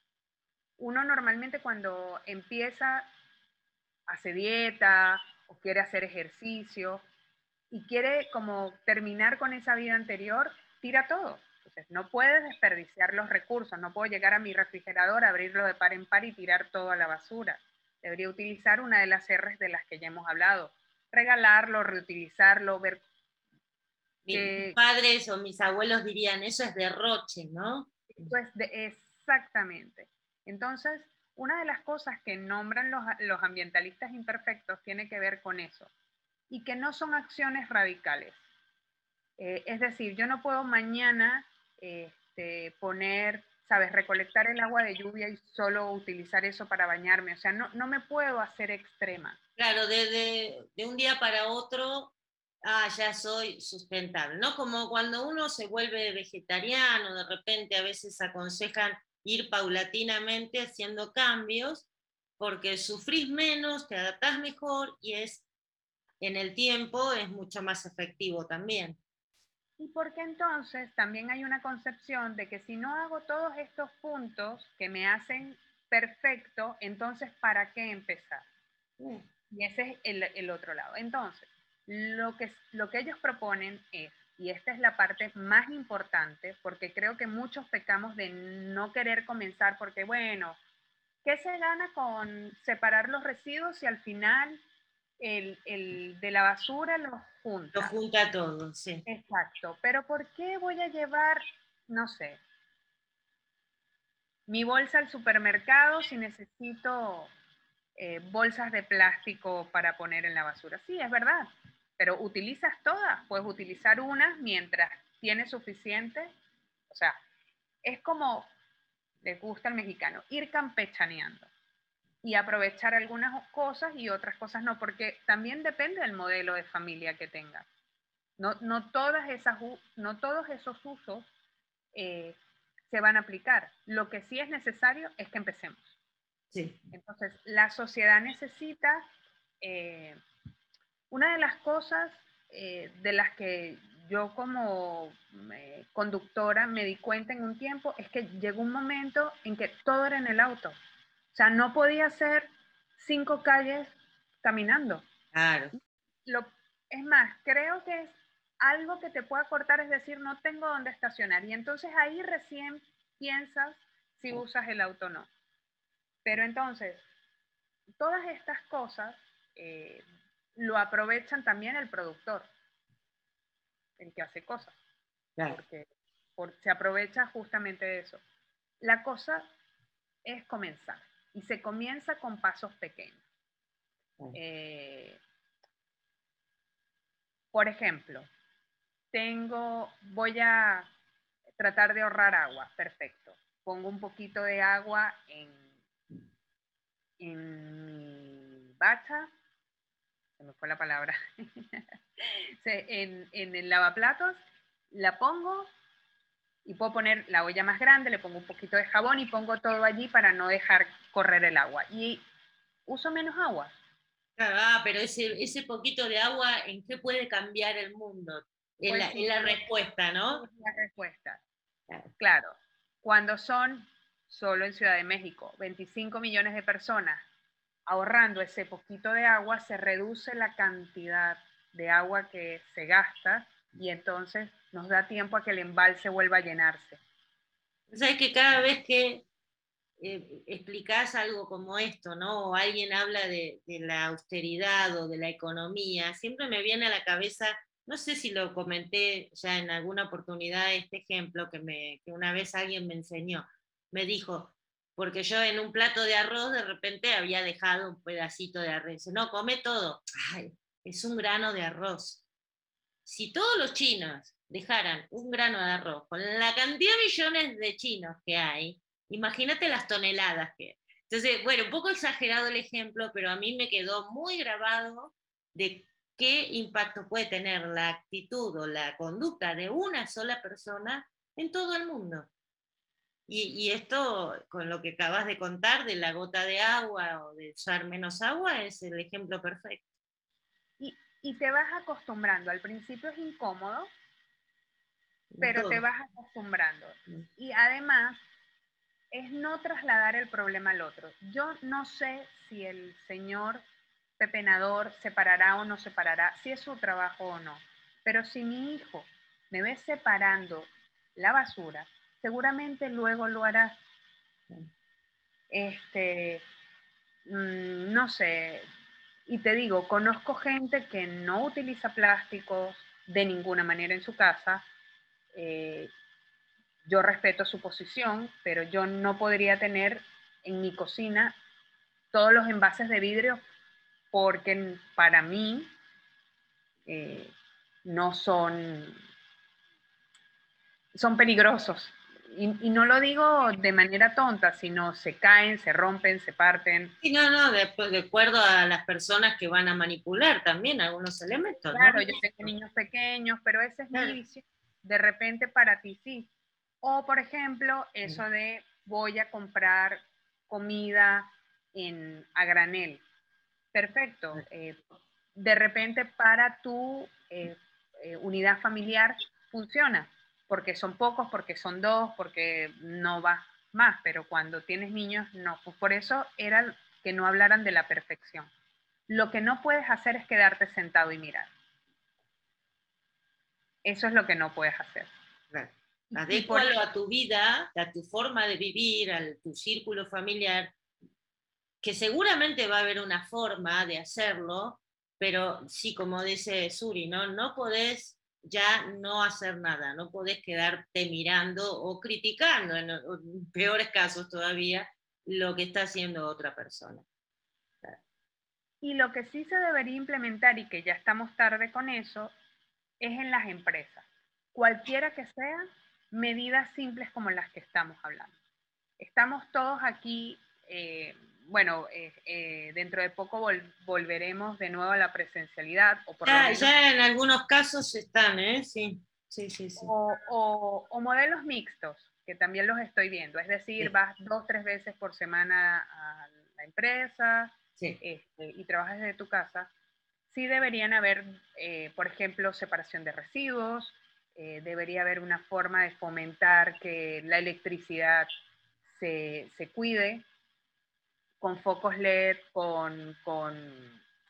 Uno normalmente cuando empieza, hace dieta o quiere hacer ejercicio y quiere como terminar con esa vida anterior, tira todo. Entonces, no puedes desperdiciar los recursos, no puedo llegar a mi refrigerador, abrirlo de par en par y tirar todo a la basura. Debería utilizar una de las R's de las que ya hemos hablado. Regalarlo, reutilizarlo, ver mis padres o mis abuelos dirían, eso es derroche, ¿no? Pues exactamente. Entonces, una de las cosas que nombran los, ambientalistas imperfectos tiene que ver con eso, y que no son acciones radicales. Eh, es decir, yo no puedo mañana este, poner, sabes, recolectar el agua de lluvia y solo utilizar eso para bañarme. O sea, no, no me puedo hacer extrema. Claro, de, de un día para otro ah, ya soy sustentable, ¿no? Como cuando uno se vuelve vegetariano, de repente a veces aconsejan ir paulatinamente haciendo cambios, porque sufrís menos, te adaptás mejor y es en el tiempo es mucho más efectivo también. Y porque entonces también hay una concepción de que si no hago todos estos puntos que me hacen perfecto, entonces ¿para qué empezar? Mm. Y ese es el, el, otro lado. Entonces, lo que, lo que ellos proponen es, y esta es la parte más importante, porque creo que muchos pecamos de no querer comenzar, porque bueno, ¿qué se gana con separar los residuos si al final el, el, de la basura lo junta. Lo junta todo, sí. Exacto. Pero ¿por qué voy a llevar, no sé, mi bolsa al supermercado si necesito eh, bolsas de plástico para poner en la basura? Sí, es verdad. Pero utilizas todas. Puedes utilizar una mientras tienes suficiente. O sea, es como, le gusta al mexicano, ir campechaneando y aprovechar algunas cosas y otras cosas no, porque también depende del modelo de familia que tengas. No, no, todas esas, no todos esos usos eh, se van a aplicar. Lo que sí es necesario es que empecemos. Sí. Entonces, la sociedad necesita, eh, una de las cosas eh, de las que yo como conductora me di cuenta en un tiempo es que llegó un momento en que todo era en el auto. O sea, no podía hacer cinco calles caminando. Claro. Lo, es más, creo que es algo que te pueda cortar, es decir, no tengo dónde estacionar. Y entonces ahí recién piensas si usas el auto o no. Pero entonces, todas estas cosas eh, lo aprovechan también el productor, el que hace cosas. Claro. Porque se aprovecha justamente de eso. La cosa es comenzar y se comienza con pasos pequeños. Eh, por ejemplo, tengo, voy a tratar de ahorrar agua, perfecto. Pongo un poquito de agua en, en mi bacha, se me fue la palabra, en, en el lavaplatos, la pongo, y puedo poner la olla más grande, le pongo un poquito de jabón y pongo todo allí para no dejar correr el agua. Y uso menos agua. Ah, pero ese, ese poquito de agua, ¿en qué puede cambiar el mundo? En, pues la, respuesta, ¿no? la respuesta. Claro. Cuando son, solo en Ciudad de México, 25 millones de personas ahorrando ese poquito de agua, se reduce la cantidad de agua que se gasta y entonces nos da tiempo a que el embalse vuelva a llenarse. Sabes que cada vez que eh, algo como esto, ¿no? O alguien habla de, la austeridad o de la economía, siempre me viene a la cabeza, no sé si lo comenté ya en alguna oportunidad, este ejemplo que, me, que una vez alguien me enseñó. Me dijo, porque yo en un plato de arroz de repente había dejado un pedacito de arroz. No, come todo. Ay, es un grano de arroz. Si todos los chinos dejaran un grano de arroz con la cantidad de millones de chinos que hay, imagínate las toneladas que... Entonces, bueno, un poco exagerado el ejemplo, pero a mí me quedó muy grabado de qué impacto puede tener la actitud o la conducta de una sola persona en todo el mundo. Y, esto, con lo que acabas de contar de la gota de agua o de usar menos agua, es el ejemplo perfecto. Y, y te vas acostumbrando. Al principio es incómodo, pero te vas acostumbrando. Mm. Y además, es no trasladar el problema al otro. Yo no sé si el señor pepenador separará o no separará, si es su trabajo o no, pero si mi hijo me ve separando la basura, seguramente luego lo hará. Este, mm, no sé, y te digo, conozco gente que no utiliza plásticos de ninguna manera en su casa, eh, yo respeto su posición, pero yo no podría tener en mi cocina todos los envases de vidrio porque para mí eh, no son, son peligrosos. Y, no lo digo de manera tonta, sino se caen, se rompen, se parten. Sí, no, no, de, de acuerdo a las personas que van a manipular también algunos elementos. Claro, yo tengo niños pequeños, pero ese es mi visión. De repente para ti sí. O, por ejemplo, eso de voy a comprar comida en, a granel. Perfecto. Eh, de repente para tu eh, eh, unidad familiar funciona porque son pocos, porque son dos, porque no va más, pero cuando tienes niños, no. Pues por eso era que no hablaran de la perfección. Lo que no puedes hacer es quedarte sentado y mirar. Eso es lo que no puedes hacer. Claro. a tu vida, a tu forma de vivir, a tu círculo familiar, que seguramente va a haber una forma de hacerlo, pero sí, como dice Suri, ¿no? No podés ya no hacer nada, no podés quedarte mirando o criticando, en, peores casos todavía, lo que está haciendo otra persona. Y lo que sí se debería implementar y que ya estamos tarde con eso, es en las empresas. Cualquiera que sean, medidas simples como las que estamos hablando. Estamos todos aquí eh, bueno, eh, eh, dentro de poco volveremos de nuevo a la presencialidad. O ya, en algunos casos están, ¿eh? Sí, sí, sí. sí. O, modelos mixtos, que también los estoy viendo. Es decir, vas dos, tres veces por semana a la empresa este, y trabajas desde tu casa. Sí deberían haber, eh, por ejemplo, separación de residuos, debería haber una forma de fomentar que la electricidad se, se cuide, con focos LED, con,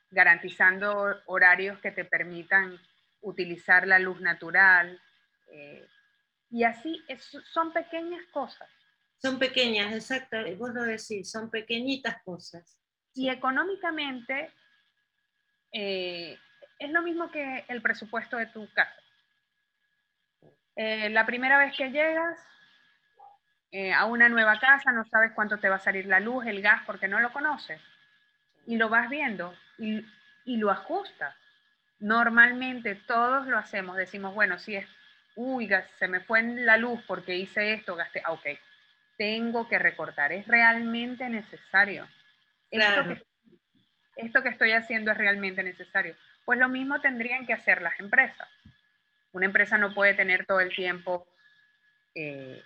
garantizando horarios que te permitan utilizar la luz natural. Eh, y así son pequeñas cosas. Son pequeñas, exacto, vos lo decís, son pequeñitas cosas. Y económicamente eh, es lo mismo que el presupuesto de tu casa. Eh, la primera vez que llegas, eh, a una nueva casa, no sabes cuánto te va a salir la luz, el gas, porque no lo conoces. Y lo vas viendo y, lo ajustas. Normalmente todos lo hacemos, decimos, bueno, si es, uy, se me fue en la luz porque hice esto, gasté, ah, ok, tengo que recortar, es realmente necesario. Esto, que, esto que estoy haciendo es realmente necesario. Pues lo mismo tendrían que hacer las empresas. Una empresa no puede tener todo el tiempo eh,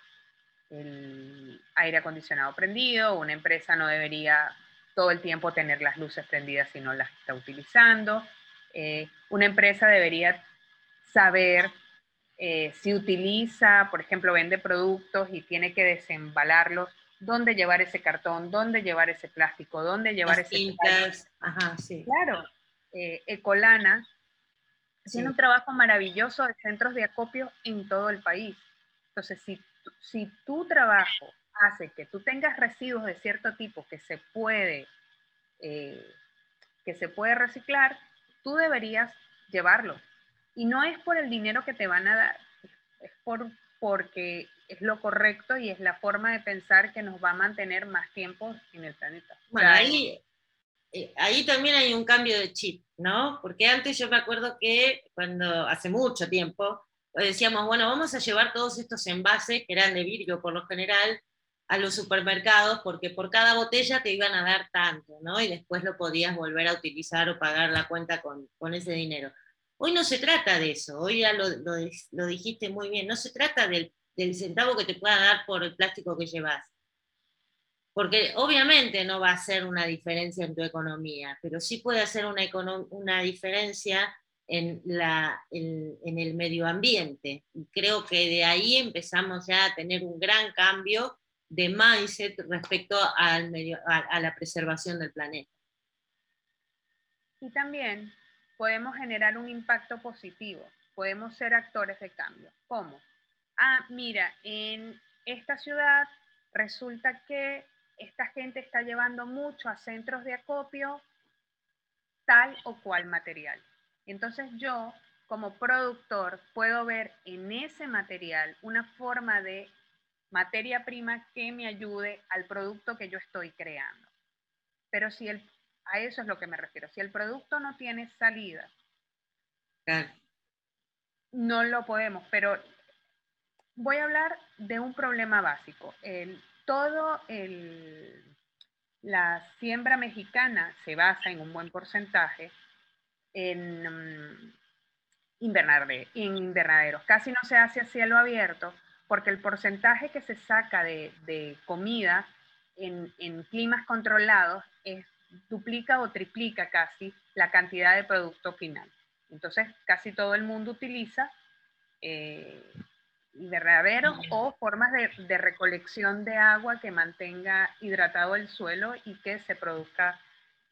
el aire acondicionado prendido, una empresa no debería todo el tiempo tener las luces prendidas si no las está utilizando. Eh, una empresa debería saber eh, si utiliza, por ejemplo, vende productos y tiene que desembalarlos, dónde llevar ese cartón, dónde llevar ese plástico, dónde llevar ese... Cintas. Ajá, sí. Claro. Eh, Ecolana tiene un trabajo maravilloso de centros de acopio en todo el país. Entonces, si si tu trabajo hace que tú tengas residuos de cierto tipo que se puede, eh, que se puede reciclar, tú deberías llevarlo. Y no es por el dinero que te van a dar, es por, porque es lo correcto y es la forma de pensar que nos va a mantener más tiempo en el planeta. Bueno, ahí, eh, ahí también hay un cambio de chip, ¿no? Porque antes yo me acuerdo que cuando, hace mucho tiempo, decíamos, bueno, vamos a llevar todos estos envases, que eran de vidrio por lo general, a los supermercados, porque por cada botella te iban a dar tanto, ¿no? Y después lo podías volver a utilizar o pagar la cuenta con, ese dinero. Hoy no se trata de eso, hoy ya lo, lo, dijiste muy bien, no se trata del, centavo que te pueda dar por el plástico que llevas. Porque obviamente no va a ser una diferencia en tu economía, pero sí puede hacer una, una diferencia en, la, en, el medio ambiente. Y creo que de ahí empezamos ya a tener un gran cambio de mindset respecto al medio, a, la preservación del planeta. Y también podemos generar un impacto positivo, podemos ser actores de cambio. ¿Cómo? Ah, mira, en esta ciudad resulta que esta gente está llevando mucho a centros de acopio tal o cual material. Entonces yo, como productor, puedo ver en ese material una forma de materia prima que me ayude al producto que yo estoy creando. Pero si el, a eso es lo que me refiero, si el producto no tiene salida, no lo podemos, pero voy a hablar de un problema básico. El, todo el, la siembra mexicana se basa en un buen porcentaje en, mm, invernaderos. Casi no se hace a cielo abierto porque el porcentaje que se saca de, comida en, en, climas controlados duplica o triplica casi la cantidad de producto final. Entonces, casi todo el mundo utiliza eh, invernaderos o formas de, recolección de agua que mantenga hidratado el suelo y que se produzca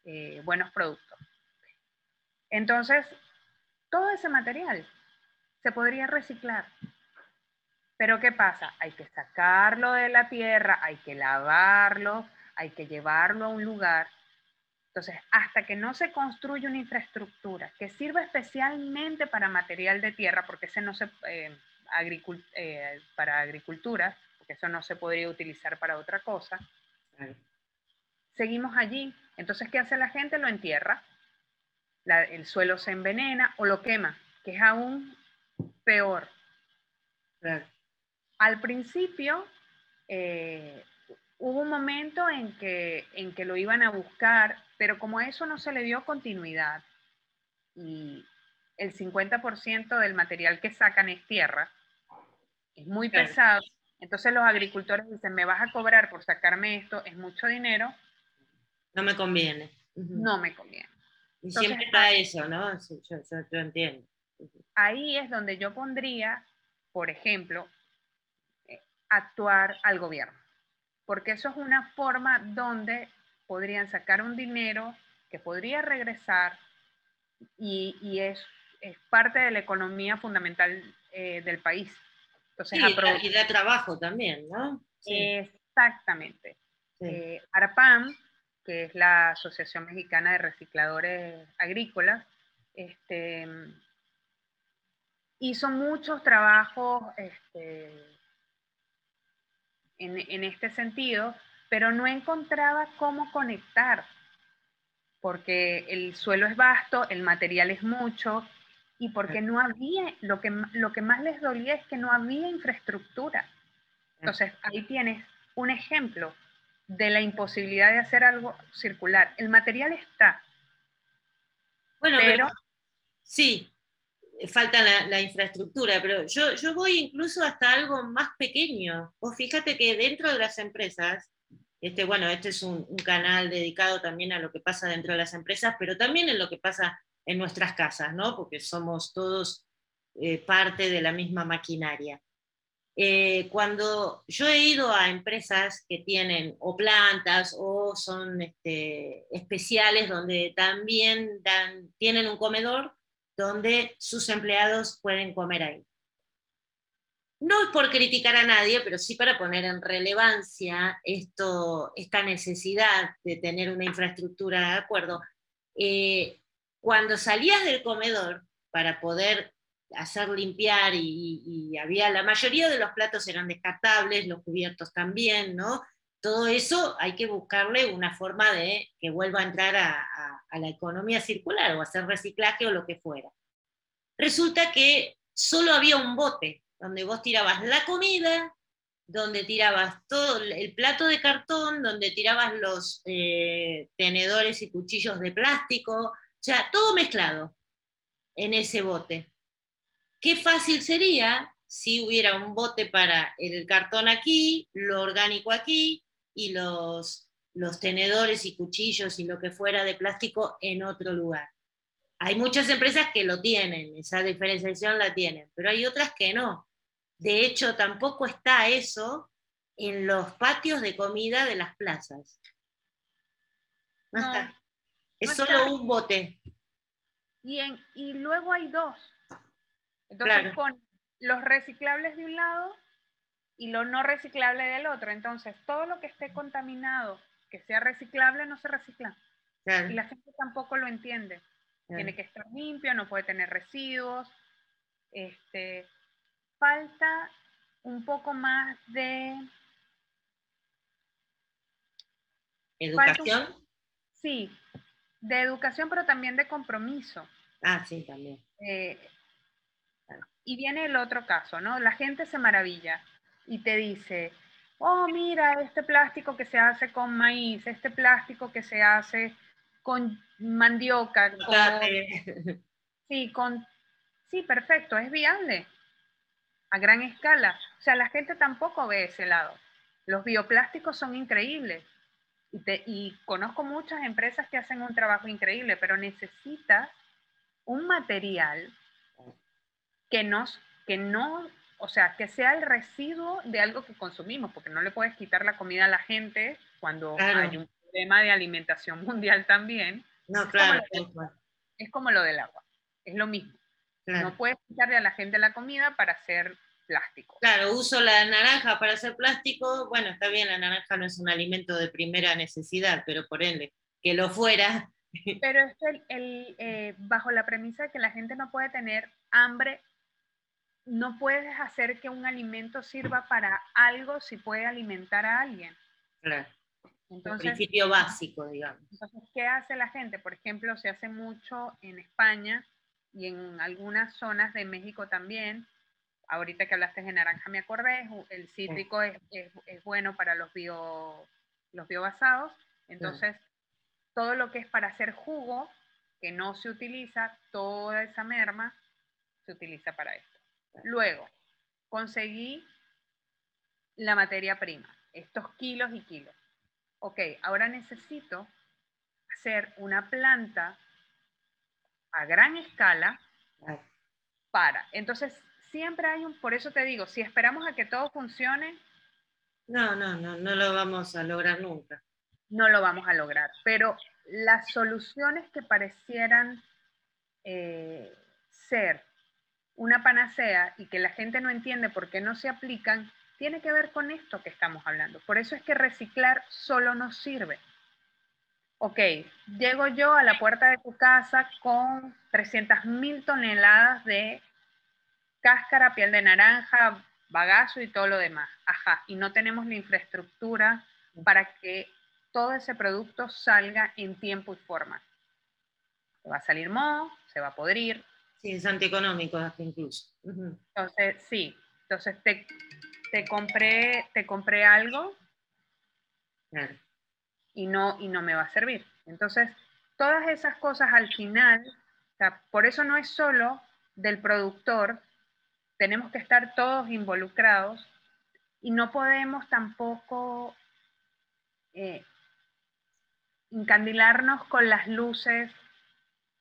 eh, buenos productos. Entonces, todo ese material se podría reciclar. Pero ¿qué pasa? Hay que sacarlo de la tierra, hay que lavarlo, hay que llevarlo a un lugar. Entonces, hasta que no se construye una infraestructura que sirva especialmente para material de tierra, porque ese no se, eh, eh, para agricultura, porque eso no se podría utilizar para otra cosa, seguimos allí. Entonces, ¿qué hace la gente? Lo entierra el suelo se envenena o lo quema, que es aún peor. Al principio eh, hubo un momento en que, en que lo iban a buscar, pero como eso no se le dio continuidad y el 50% del material que sacan es tierra, es muy pesado, entonces los agricultores dicen, me vas a cobrar por sacarme esto, es mucho dinero. No me conviene. No me conviene. Y siempre está eso, ¿no? yo, entiendo. Ahí es donde yo pondría, por ejemplo, eh, actuar al gobierno, porque eso es una forma donde podrían sacar un dinero que podría regresar y, es, parte de la economía fundamental eh, del país. Entonces, y de trabajo también, ¿no? Exactamente. Eh, ARPAM que es la Asociación Mexicana de Recicladores Agrícolas, este, hizo muchos trabajos este, en, este sentido, pero no encontraba cómo conectar, porque el suelo es vasto, el material es mucho, y porque no había, lo que, lo que más les dolía es que no había infraestructura. Entonces, ahí tienes un ejemplo de la imposibilidad de hacer algo circular. El material está. Bueno, pero, sí, falta la, infraestructura, pero yo, yo voy incluso hasta algo más pequeño. Vos fíjate que dentro de las empresas, este, bueno, este es un, canal dedicado también a lo que pasa dentro de las empresas, pero también en lo que pasa en nuestras casas, ¿no? Porque somos todos eh, parte de la misma maquinaria. Eh, cuando yo he ido a empresas que tienen o plantas o son este, especiales donde también dan, tienen un comedor donde sus empleados pueden comer ahí. No es por criticar a nadie, pero sí para poner en relevancia esto, esta necesidad de tener una infraestructura de acuerdo. Eh, cuando salías del comedor para poder hacer limpiar y, había, la mayoría de los platos eran descartables, los cubiertos también, ¿no? Todo eso hay que buscarle una forma de que vuelva a entrar a, la economía circular o hacer reciclaje o lo que fuera. Resulta que solo había un bote donde vos tirabas la comida, donde tirabas todo el plato de cartón, donde tirabas los eh, tenedores y cuchillos de plástico, o sea, todo mezclado en ese bote. Qué fácil sería si hubiera un bote para el cartón aquí, lo orgánico aquí y los, los tenedores y cuchillos y lo que fuera de plástico en otro lugar. Hay muchas empresas que lo tienen, esa diferenciación la tienen, pero hay otras que no. De hecho, tampoco está eso en los patios de comida de las plazas. No, está. Es solo un bote. Y, y luego hay dos. Entonces con los reciclables de un lado y lo no reciclable del otro. Entonces, todo lo que esté contaminado, que sea reciclable, no se recicla. Y la gente tampoco lo entiende. Tiene que estar limpio, no puede tener residuos. Este, falta un poco más de... ¿Educación? sí, de educación, pero también de compromiso. Ah, sí, también. Eh, y viene el otro caso, ¿no? La gente se maravilla y te dice, oh, mira, este plástico que se hace con maíz, este plástico que se hace con mandioca, con, sí, con, sí, perfecto, es viable a gran escala. O sea, la gente tampoco ve ese lado. Los bioplásticos son increíbles y, y conozco muchas empresas que hacen un trabajo increíble, pero necesitas un material que, nos, que no, o sea, que sea el residuo de algo que consumimos, porque no le puedes quitar la comida a la gente cuando hay un problema de alimentación mundial también. No, claro. Es como lo, del agua, es lo mismo. No puedes quitarle a la gente la comida para hacer plástico. Claro, uso la naranja para hacer plástico. Bueno, está bien, la naranja no es un alimento de primera necesidad, pero por ende, que lo fuera. Pero es el, eh, bajo la premisa de que la gente no puede tener hambre no puedes hacer que un alimento sirva para algo si puede alimentar a alguien. Claro. Entonces, principio básico, digamos. Entonces, ¿qué hace la gente? Por ejemplo, se hace mucho en España y en algunas zonas de México también. Ahorita que hablaste de naranja me acordé, el cítrico es, es, bueno para los, bio, los biobasados. Entonces, todo lo que es para hacer jugo, que no se utiliza, toda esa merma se utiliza para esto. Luego, conseguí la materia prima, estos kilos y kilos. Ok, ahora necesito hacer una planta a gran escala para. Entonces, siempre hay un, por eso te digo, si esperamos a que todo funcione. No, no, no, no lo vamos a lograr nunca. No lo vamos a lograr, pero las soluciones que parecieran eh, ser una panacea y que la gente no entiende por qué no se aplican, tiene que ver con esto que estamos hablando. Por eso es que reciclar solo nos sirve. Ok, llego yo a la puerta de tu casa con 300 mil toneladas de cáscara, piel de naranja, bagazo y todo lo demás. Ajá, y no tenemos la infraestructura para que todo ese producto salga en tiempo y forma. Va a salir moho, se va a podrir, Sí, es antieconómico hasta incluso. Entonces, sí. Entonces te, te, compré, te compré algo y, no, y no me va a servir. Entonces, todas esas cosas al final, por eso no es solo del productor, tenemos que estar todos involucrados y no podemos tampoco eh, encandilarnos con las luces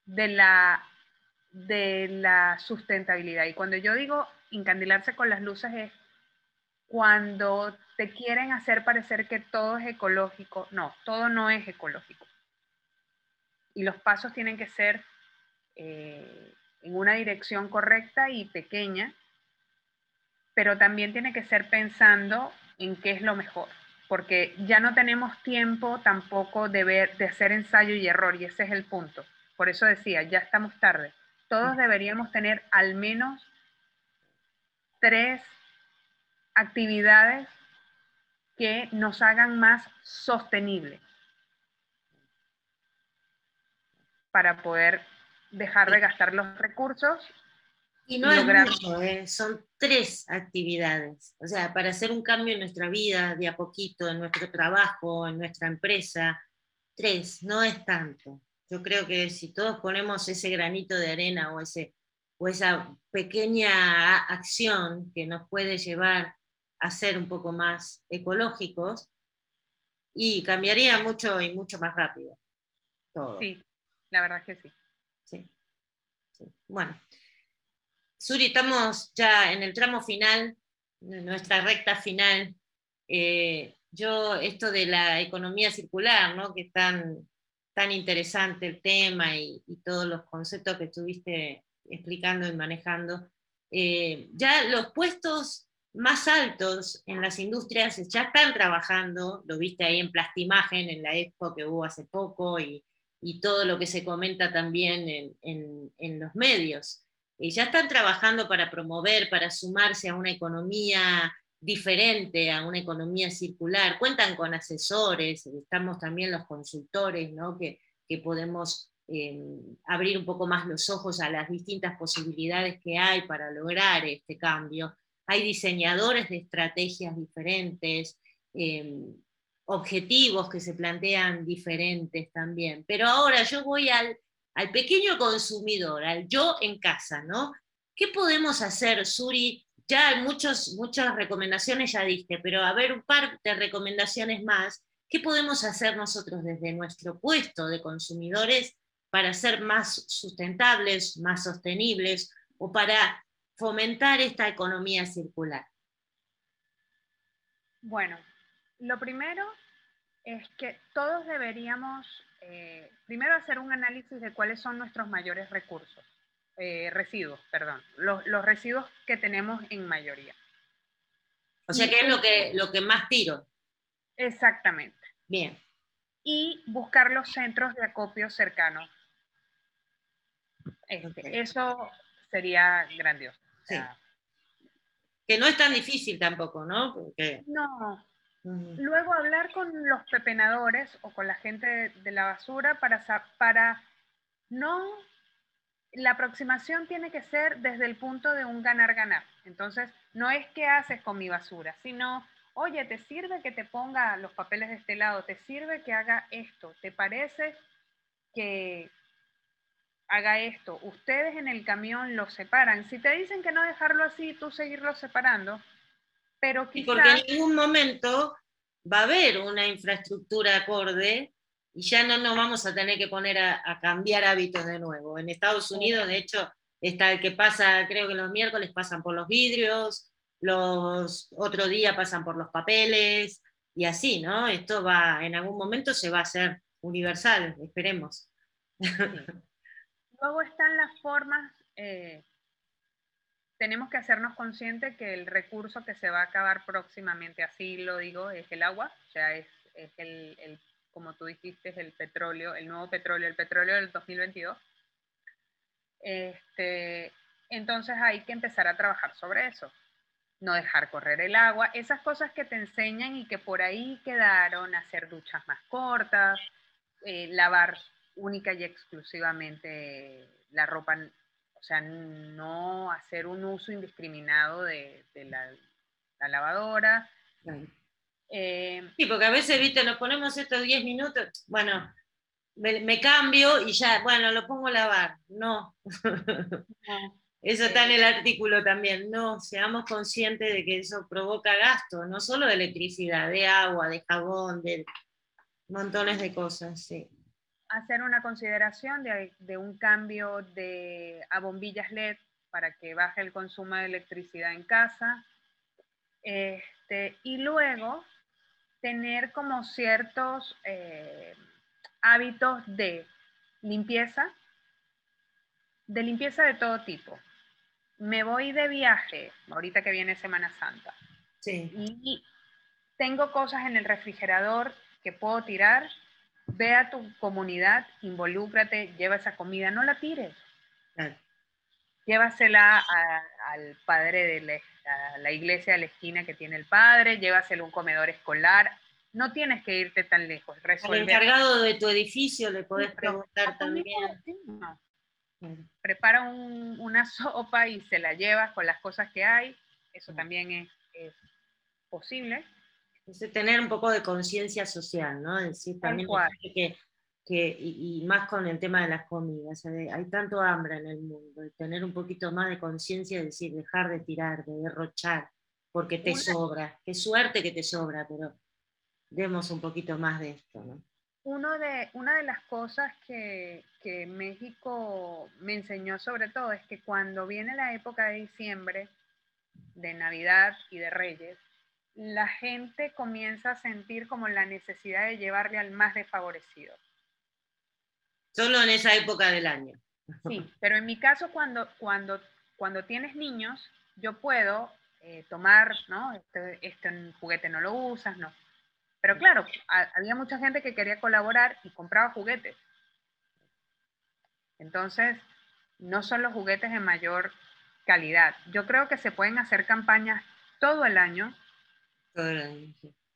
de la de la sustentabilidad. Y cuando yo digo encandilarse con las luces es cuando te quieren hacer parecer que todo es ecológico. No, todo no es ecológico. Y los pasos tienen que ser eh, en una dirección correcta y pequeña, pero también tiene que ser pensando en qué es lo mejor, porque ya no tenemos tiempo tampoco de, ver, de hacer ensayo y error, y ese es el punto. Por eso decía, ya estamos tarde todos deberíamos tener al menos tres actividades que nos hagan más sostenibles para poder dejar de gastar los recursos. Y no es mucho, ¿eh? son tres actividades. O sea, para hacer un cambio en nuestra vida de a poquito, en nuestro trabajo, en nuestra empresa, tres, no es tanto. Yo creo que si todos ponemos ese granito de arena o, ese, o esa pequeña acción que nos puede llevar a ser un poco más ecológicos, y cambiaría mucho y mucho más rápido todo. Sí, la verdad que sí. Sí. Bueno, Suri, estamos ya en el tramo final, en nuestra recta final. Eh, yo, esto de la economía circular, ¿no? que están tan interesante el tema y, todos los conceptos que estuviste explicando y manejando. Eh, ya los puestos más altos en las industrias ya están trabajando, lo viste ahí en Plastimagen, en la expo que hubo hace poco, y, todo lo que se comenta también en, los medios. Y ya están trabajando para promover, para sumarse a una economía diferente a una economía circular, cuentan con asesores, estamos también los consultores, ¿no? que, podemos abrir un poco más los ojos a las distintas posibilidades que hay para lograr este cambio. Hay diseñadores de estrategias diferentes, em, objetivos que se plantean diferentes también. Pero ahora yo voy al, al pequeño consumidor, al yo en casa, ¿no? ¿Qué podemos hacer, Suri? Ya muchos, muchas recomendaciones ya diste, pero a ver un par de recomendaciones más. ¿Qué podemos hacer nosotros desde nuestro puesto de consumidores para ser más sustentables, más sostenibles o para fomentar esta economía circular? Bueno, lo primero es que todos deberíamos eh, primero hacer un análisis de cuáles son nuestros mayores recursos, eh, residuos, perdón, los, residuos que tenemos en mayoría. O sea, ¿qué es lo que, lo que más tiro? Exactamente. Bien. Y buscar los centros de acopio cercanos este, eso sería grandioso. Que no es tan difícil tampoco, ¿no? No. Luego hablar con los pepenadores o con la gente de la basura para, para no... La aproximación tiene que ser desde el punto de un ganar-ganar. Entonces, no es qué haces con mi basura, sino, oye, ¿te sirve que te ponga los papeles de este lado? ¿Te sirve que haga esto? ¿Te parece que, haga esto, ustedes en el camión lo separan. Si te dicen que no dejarlo así, tú seguirlo separando, pero quizás... porque en ningún momento va a haber una infraestructura acorde y ya no nos vamos a tener que poner a, cambiar hábitos de nuevo. En Estados Unidos, de hecho, está el que pasa, creo que los miércoles pasan por los vidrios, los otro día pasan por los papeles y así, ¿no? Esto va, en algún momento se va a hacer universal, esperemos. Luego están las formas, eh, tenemos que hacernos conscientes que el recurso que se va a acabar próximamente, así lo digo, es el agua, o sea, es, el, como tú dijiste, el petróleo, el nuevo petróleo, el petróleo del 2022. Este, entonces hay que empezar a trabajar sobre eso. No dejar correr el agua, esas cosas que te enseñan y que por ahí quedaron, hacer duchas más cortas, eh, lavar única y exclusivamente la ropa, o sea, no hacer un uso indiscriminado de, la, lavadora. Eh, sí, porque a veces, viste, nos ponemos estos 10 minutos, bueno, me, cambio y ya, bueno, lo pongo a lavar. No. Eso está en el artículo también. No, seamos conscientes de que eso provoca gasto, no solo de electricidad, de agua, de jabón, de montones de cosas, sí hacer una consideración de, un cambio de, a bombillas LED para que baje el consumo de electricidad en casa. Este, y luego tener como ciertos eh, hábitos de limpieza, de limpieza de todo tipo. Me voy de viaje, ahorita que viene Semana Santa, y tengo cosas en el refrigerador que puedo tirar ve a tu comunidad, involúcrate, lleva esa comida, no la tires. Llévasela al padre de la, iglesia de la esquina que tiene el padre, llévasela a un comedor escolar. No tienes que irte tan lejos. Al encargado de tu edificio le podés preguntar también. Prepara una sopa y se la llevas con las cosas que hay. Eso también es, es posible tener un poco de conciencia social, ¿no? Decir también que, que y, más con el tema de las comidas, hay tanto hambre en el mundo, tener un poquito más de conciencia, decir, dejar de tirar, de derrochar, porque te sobra, qué suerte que te sobra, pero demos un poquito más de esto, ¿no? Uno de, una de las cosas que, que México me enseñó sobre todo es que cuando viene la época de diciembre, de Navidad y de Reyes, la gente comienza a sentir como la necesidad de llevarle al más desfavorecido. Solo en esa época del año. Sí, pero en mi caso cuando, cuando, cuando tienes niños, yo puedo eh, tomar, ¿no? Este, este, juguete no lo usas, no. Pero claro, había mucha gente que quería colaborar y compraba juguetes. Entonces, no son los juguetes de mayor calidad. Yo creo que se pueden hacer campañas todo el año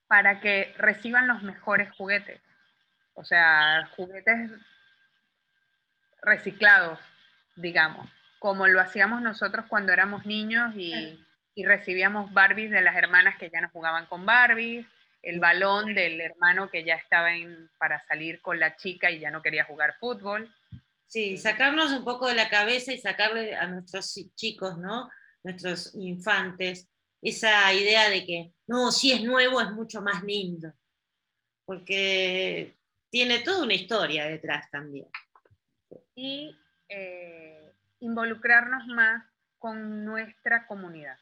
para que reciban los mejores juguetes. O sea, juguetes reciclados, digamos, como lo hacíamos nosotros cuando éramos niños y, y recibíamos Barbies de las hermanas que ya no jugaban con Barbies, el balón del hermano que ya estaba en, para salir con la chica y ya no quería jugar fútbol. Sí, sacarnos un poco de la cabeza y sacarle a nuestros chicos, ¿no? Nuestros infantes, esa idea de que, no, si es nuevo es mucho más lindo, porque tiene toda una historia detrás también. Y eh, involucrarnos más con nuestra comunidad.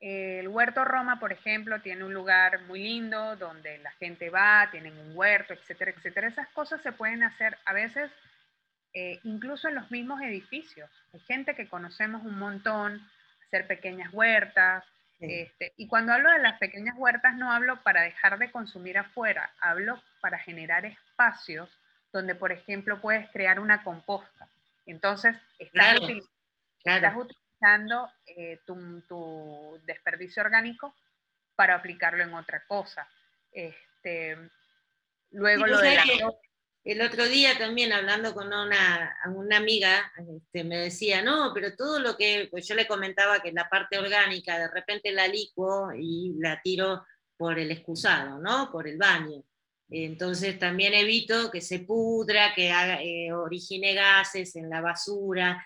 El Huerto Roma, por ejemplo, tiene un lugar muy lindo donde la gente va, tienen un huerto, etcétera, etcétera. Esas cosas se pueden hacer a veces eh, incluso en los mismos edificios. Hay gente que conocemos un montón, hacer pequeñas huertas. Este, y cuando hablo de las pequeñas huertas, no hablo para dejar de consumir afuera, hablo para generar espacios donde, por ejemplo, puedes crear una composta. Entonces, estás, utilizando eh, tu, desperdicio orgánico para aplicarlo en otra cosa. Este, luego lo de la... El otro día también hablando con una, una amiga, este, me decía, no, pero todo lo que, pues yo le comentaba que la parte orgánica, de repente la licuo y la tiro por el excusado, ¿no? Por el baño. Entonces también evito que se pudra, que eh, origine gases en la basura.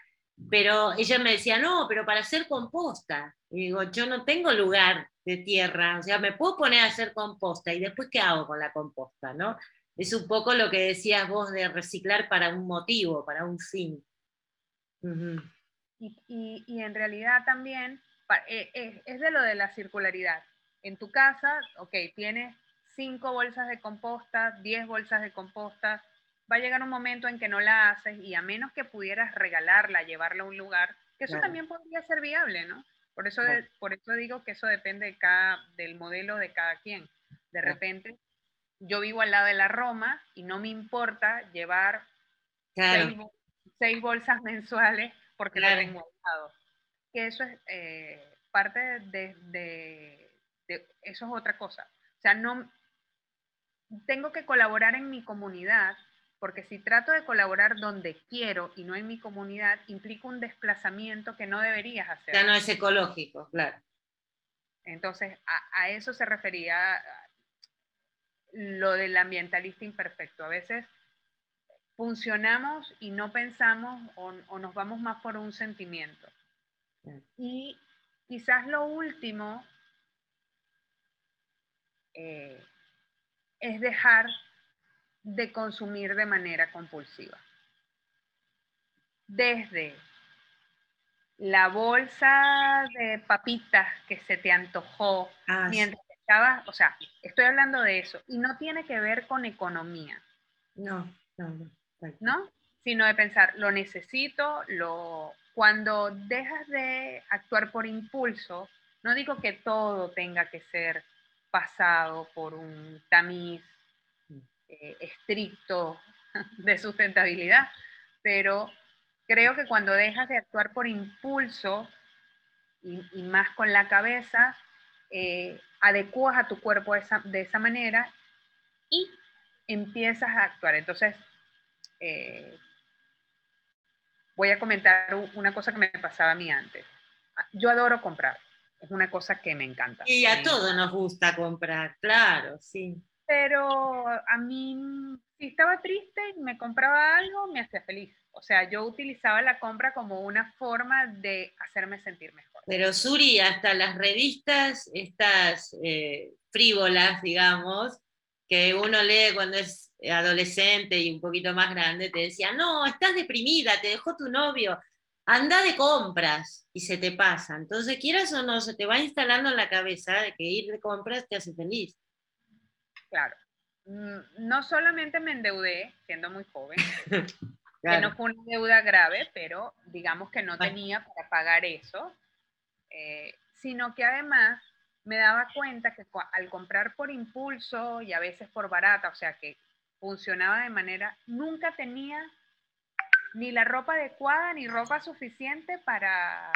Pero ella me decía, no, pero para hacer composta. Y digo, yo no tengo lugar de tierra, o sea, me puedo poner a hacer composta y después, ¿qué hago con la composta? ¿no? es un poco lo que decías vos de reciclar para un motivo, para un fin. y, en realidad también eh, eh, es de lo de la circularidad. En tu casa, ok, tienes cinco bolsas de composta, diez bolsas de composta, va a llegar un momento en que no la haces y a menos que pudieras regalarla, llevarla a un lugar, que eso también podría ser viable, ¿no? Por eso, por eso digo que eso depende de cada, del modelo de cada quien. De repente, yo vivo al lado de la Roma y no me importa llevar seis, bolsas mensuales porque la tengo al lado. Que eso es eh, parte de, eso es otra cosa. O sea, no tengo que colaborar en mi comunidad porque si trato de colaborar donde quiero y no en mi comunidad, implica un desplazamiento que no deberías hacer. Ya no es ecológico, claro. Entonces, a, a eso se refería lo del ambientalista imperfecto. A veces funcionamos y no pensamos o, nos vamos más por un sentimiento. Y quizás lo último eh, es dejar de consumir de manera compulsiva. Desde la bolsa de papitas que se te antojó ah, mientras o sea, estoy hablando de eso, y no tiene que ver con economía. No, no, no. ¿No? Sino de pensar, lo necesito, lo... Cuando dejas de actuar por impulso, no digo que todo tenga que ser pasado por un tamiz eh, estricto de sustentabilidad, pero creo que cuando dejas de actuar por impulso y, y más con la cabeza, eh, adecuas a tu cuerpo de esa, manera y empiezas a actuar. Entonces, eh, voy a comentar una cosa que me pasaba a mí antes. Yo adoro comprar, es una cosa que me encanta. Y a todos nos gusta comprar, claro, sí. Pero a mí, si estaba triste y me compraba algo, me hacía feliz. O sea, yo utilizaba la compra como una forma de hacerme sentir mejor. Pero Suri, hasta las revistas, estas eh, frívolas, digamos, que uno lee cuando es adolescente y un poquito más grande, te decía, no, estás deprimida, te dejó tu novio, anda de compras y se te pasa. Entonces, quieras o no, se te va instalando en la cabeza de que ir de compras te hace feliz. Claro. Mm, no solamente me endeudé, siendo muy joven, que no fue una deuda grave, pero digamos que no tenía para pagar eso, eh, sino que además me daba cuenta que al comprar por impulso y a veces por barata, o sea que funcionaba de manera, nunca tenía ni la ropa adecuada ni ropa suficiente para,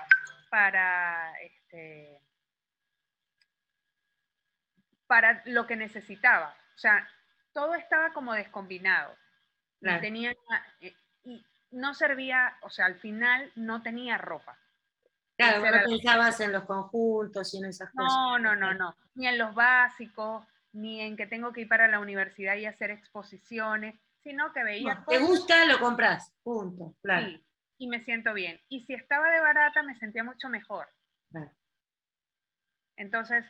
para, este, para lo que necesitaba. O sea, todo estaba como descombinado. Tenía, eh, y no servía, o sea, al final no tenía ropa. Claro, no pensabas en los conjuntos y en esas cosas. No, no, no, no, ni en los básicos, ni en que tengo que ir para la universidad y hacer exposiciones, sino que veía... ¿Te gusta? Lo compras, punto, claro. Sí, y me siento bien. Y si estaba de barata, me sentía mucho mejor. Entonces,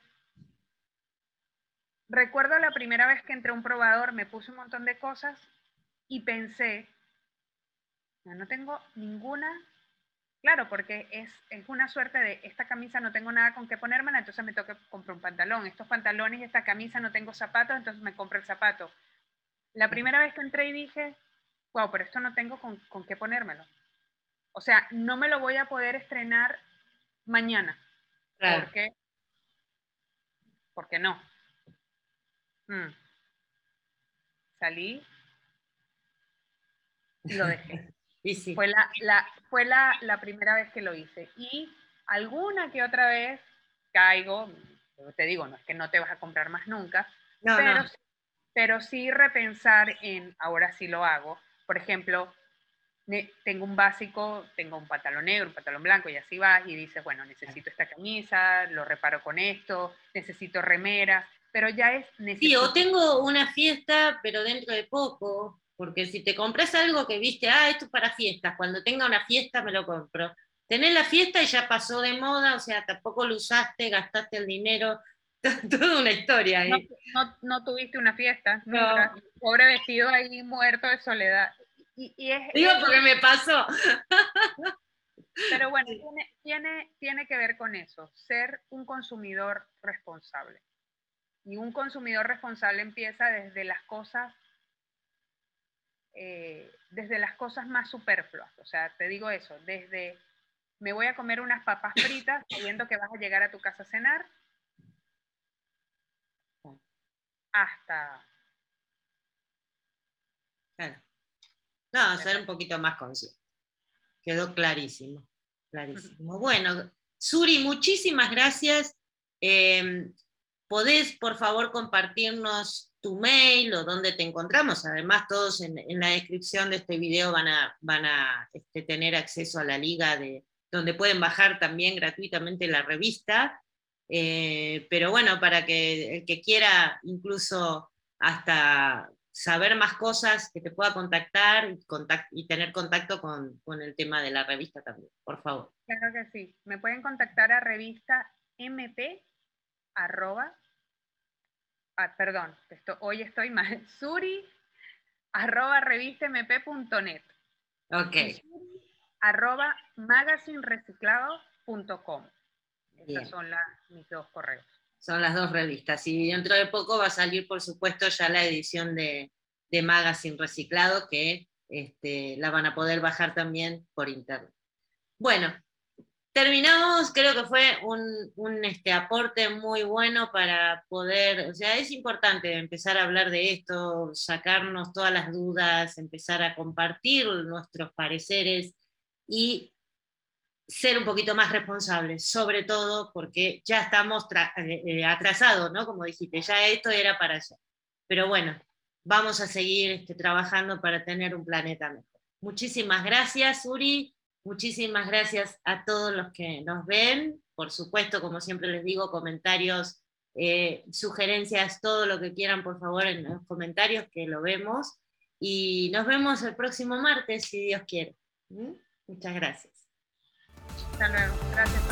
recuerdo la primera vez que entré a un probador, me puse un montón de cosas y pensé, no tengo ninguna, claro, porque es, es una suerte de esta camisa no tengo nada con qué ponérmela, entonces me toca comprar un pantalón, estos pantalones y esta camisa no tengo zapatos, entonces me compro el zapato. La primera vez que entré y dije, wow, pero esto no tengo con, con qué ponérmelo. O sea, no me lo voy a poder estrenar mañana. Claro. ¿Por qué? Porque no. Mm. Salí y lo dejé. y sí. Fue, la, la, fue la, la, primera vez que lo hice. Y alguna que otra vez caigo, te digo, no es que no te vas a comprar más nunca, pero, pero sí repensar en, ahora sí lo hago. Por ejemplo, tengo un básico, tengo un pantalón negro, un pantalón blanco y así vas y dices, bueno, necesito esta camisa, lo reparo con esto, necesito remeras, pero ya es necesario. Sí, o tengo una fiesta, pero dentro de poco, porque si te compras algo que viste, ah, esto es para fiestas, cuando tenga una fiesta me lo compro. Tenés la fiesta y ya pasó de moda, o sea, tampoco lo usaste, gastaste el dinero, toda una historia. No, no, tuviste una fiesta, pobre vestido ahí muerto de soledad. Digo porque me pasó. Pero bueno, tiene, tiene, que ver con eso, ser un consumidor responsable. Y un consumidor responsable empieza desde las cosas, eh, desde las cosas más superfluas. O sea, te digo eso, desde me voy a comer unas papas fritas sabiendo que vas a llegar a tu casa a cenar, hasta no, ser un poquito más consciente. Quedó clarísimo, clarísimo. Bueno, Suri, muchísimas gracias. Em, ¿Podés, por favor, compartirnos tu mail o dónde te encontramos? Además, todos en, la descripción de este video van a, van a este, tener acceso a la liga de, donde pueden bajar también gratuitamente la revista. Eh, pero bueno, para que el que quiera incluso hasta saber más cosas, que te pueda contactar y, y tener contacto con, el tema de la revista también, por favor. Claro que sí. Me pueden contactar a revista mp arroba, ah, perdón, esto, hoy estoy mal, suri arroba revistamp.net. Ok. arroba magazinereciclado.com. Estos son mis dos correos son las dos revistas. Y dentro de poco va a salir, por supuesto, ya la edición de, de Magazine Reciclado, que este, la van a poder bajar también por internet. Bueno, terminamos, creo que fue un, este, aporte muy bueno para poder, o sea, es importante empezar a hablar de esto, sacarnos todas las dudas, empezar a compartir nuestros pareceres y ser un poquito más responsables, sobre todo porque ya estamos eh, eh, atrasados, ¿no? Como dijiste, ya esto era para allá. Pero bueno, vamos a seguir este, trabajando para tener un planeta mejor. Muchísimas gracias, Uri. Muchísimas gracias a todos los que nos ven. Por supuesto, como siempre les digo, comentarios, eh, sugerencias, todo lo que quieran, por favor, en los comentarios, que lo vemos. Y nos vemos el próximo martes, si Dios quiere. ¿Mm? Muchas gracias. Hasta luego. Gracias,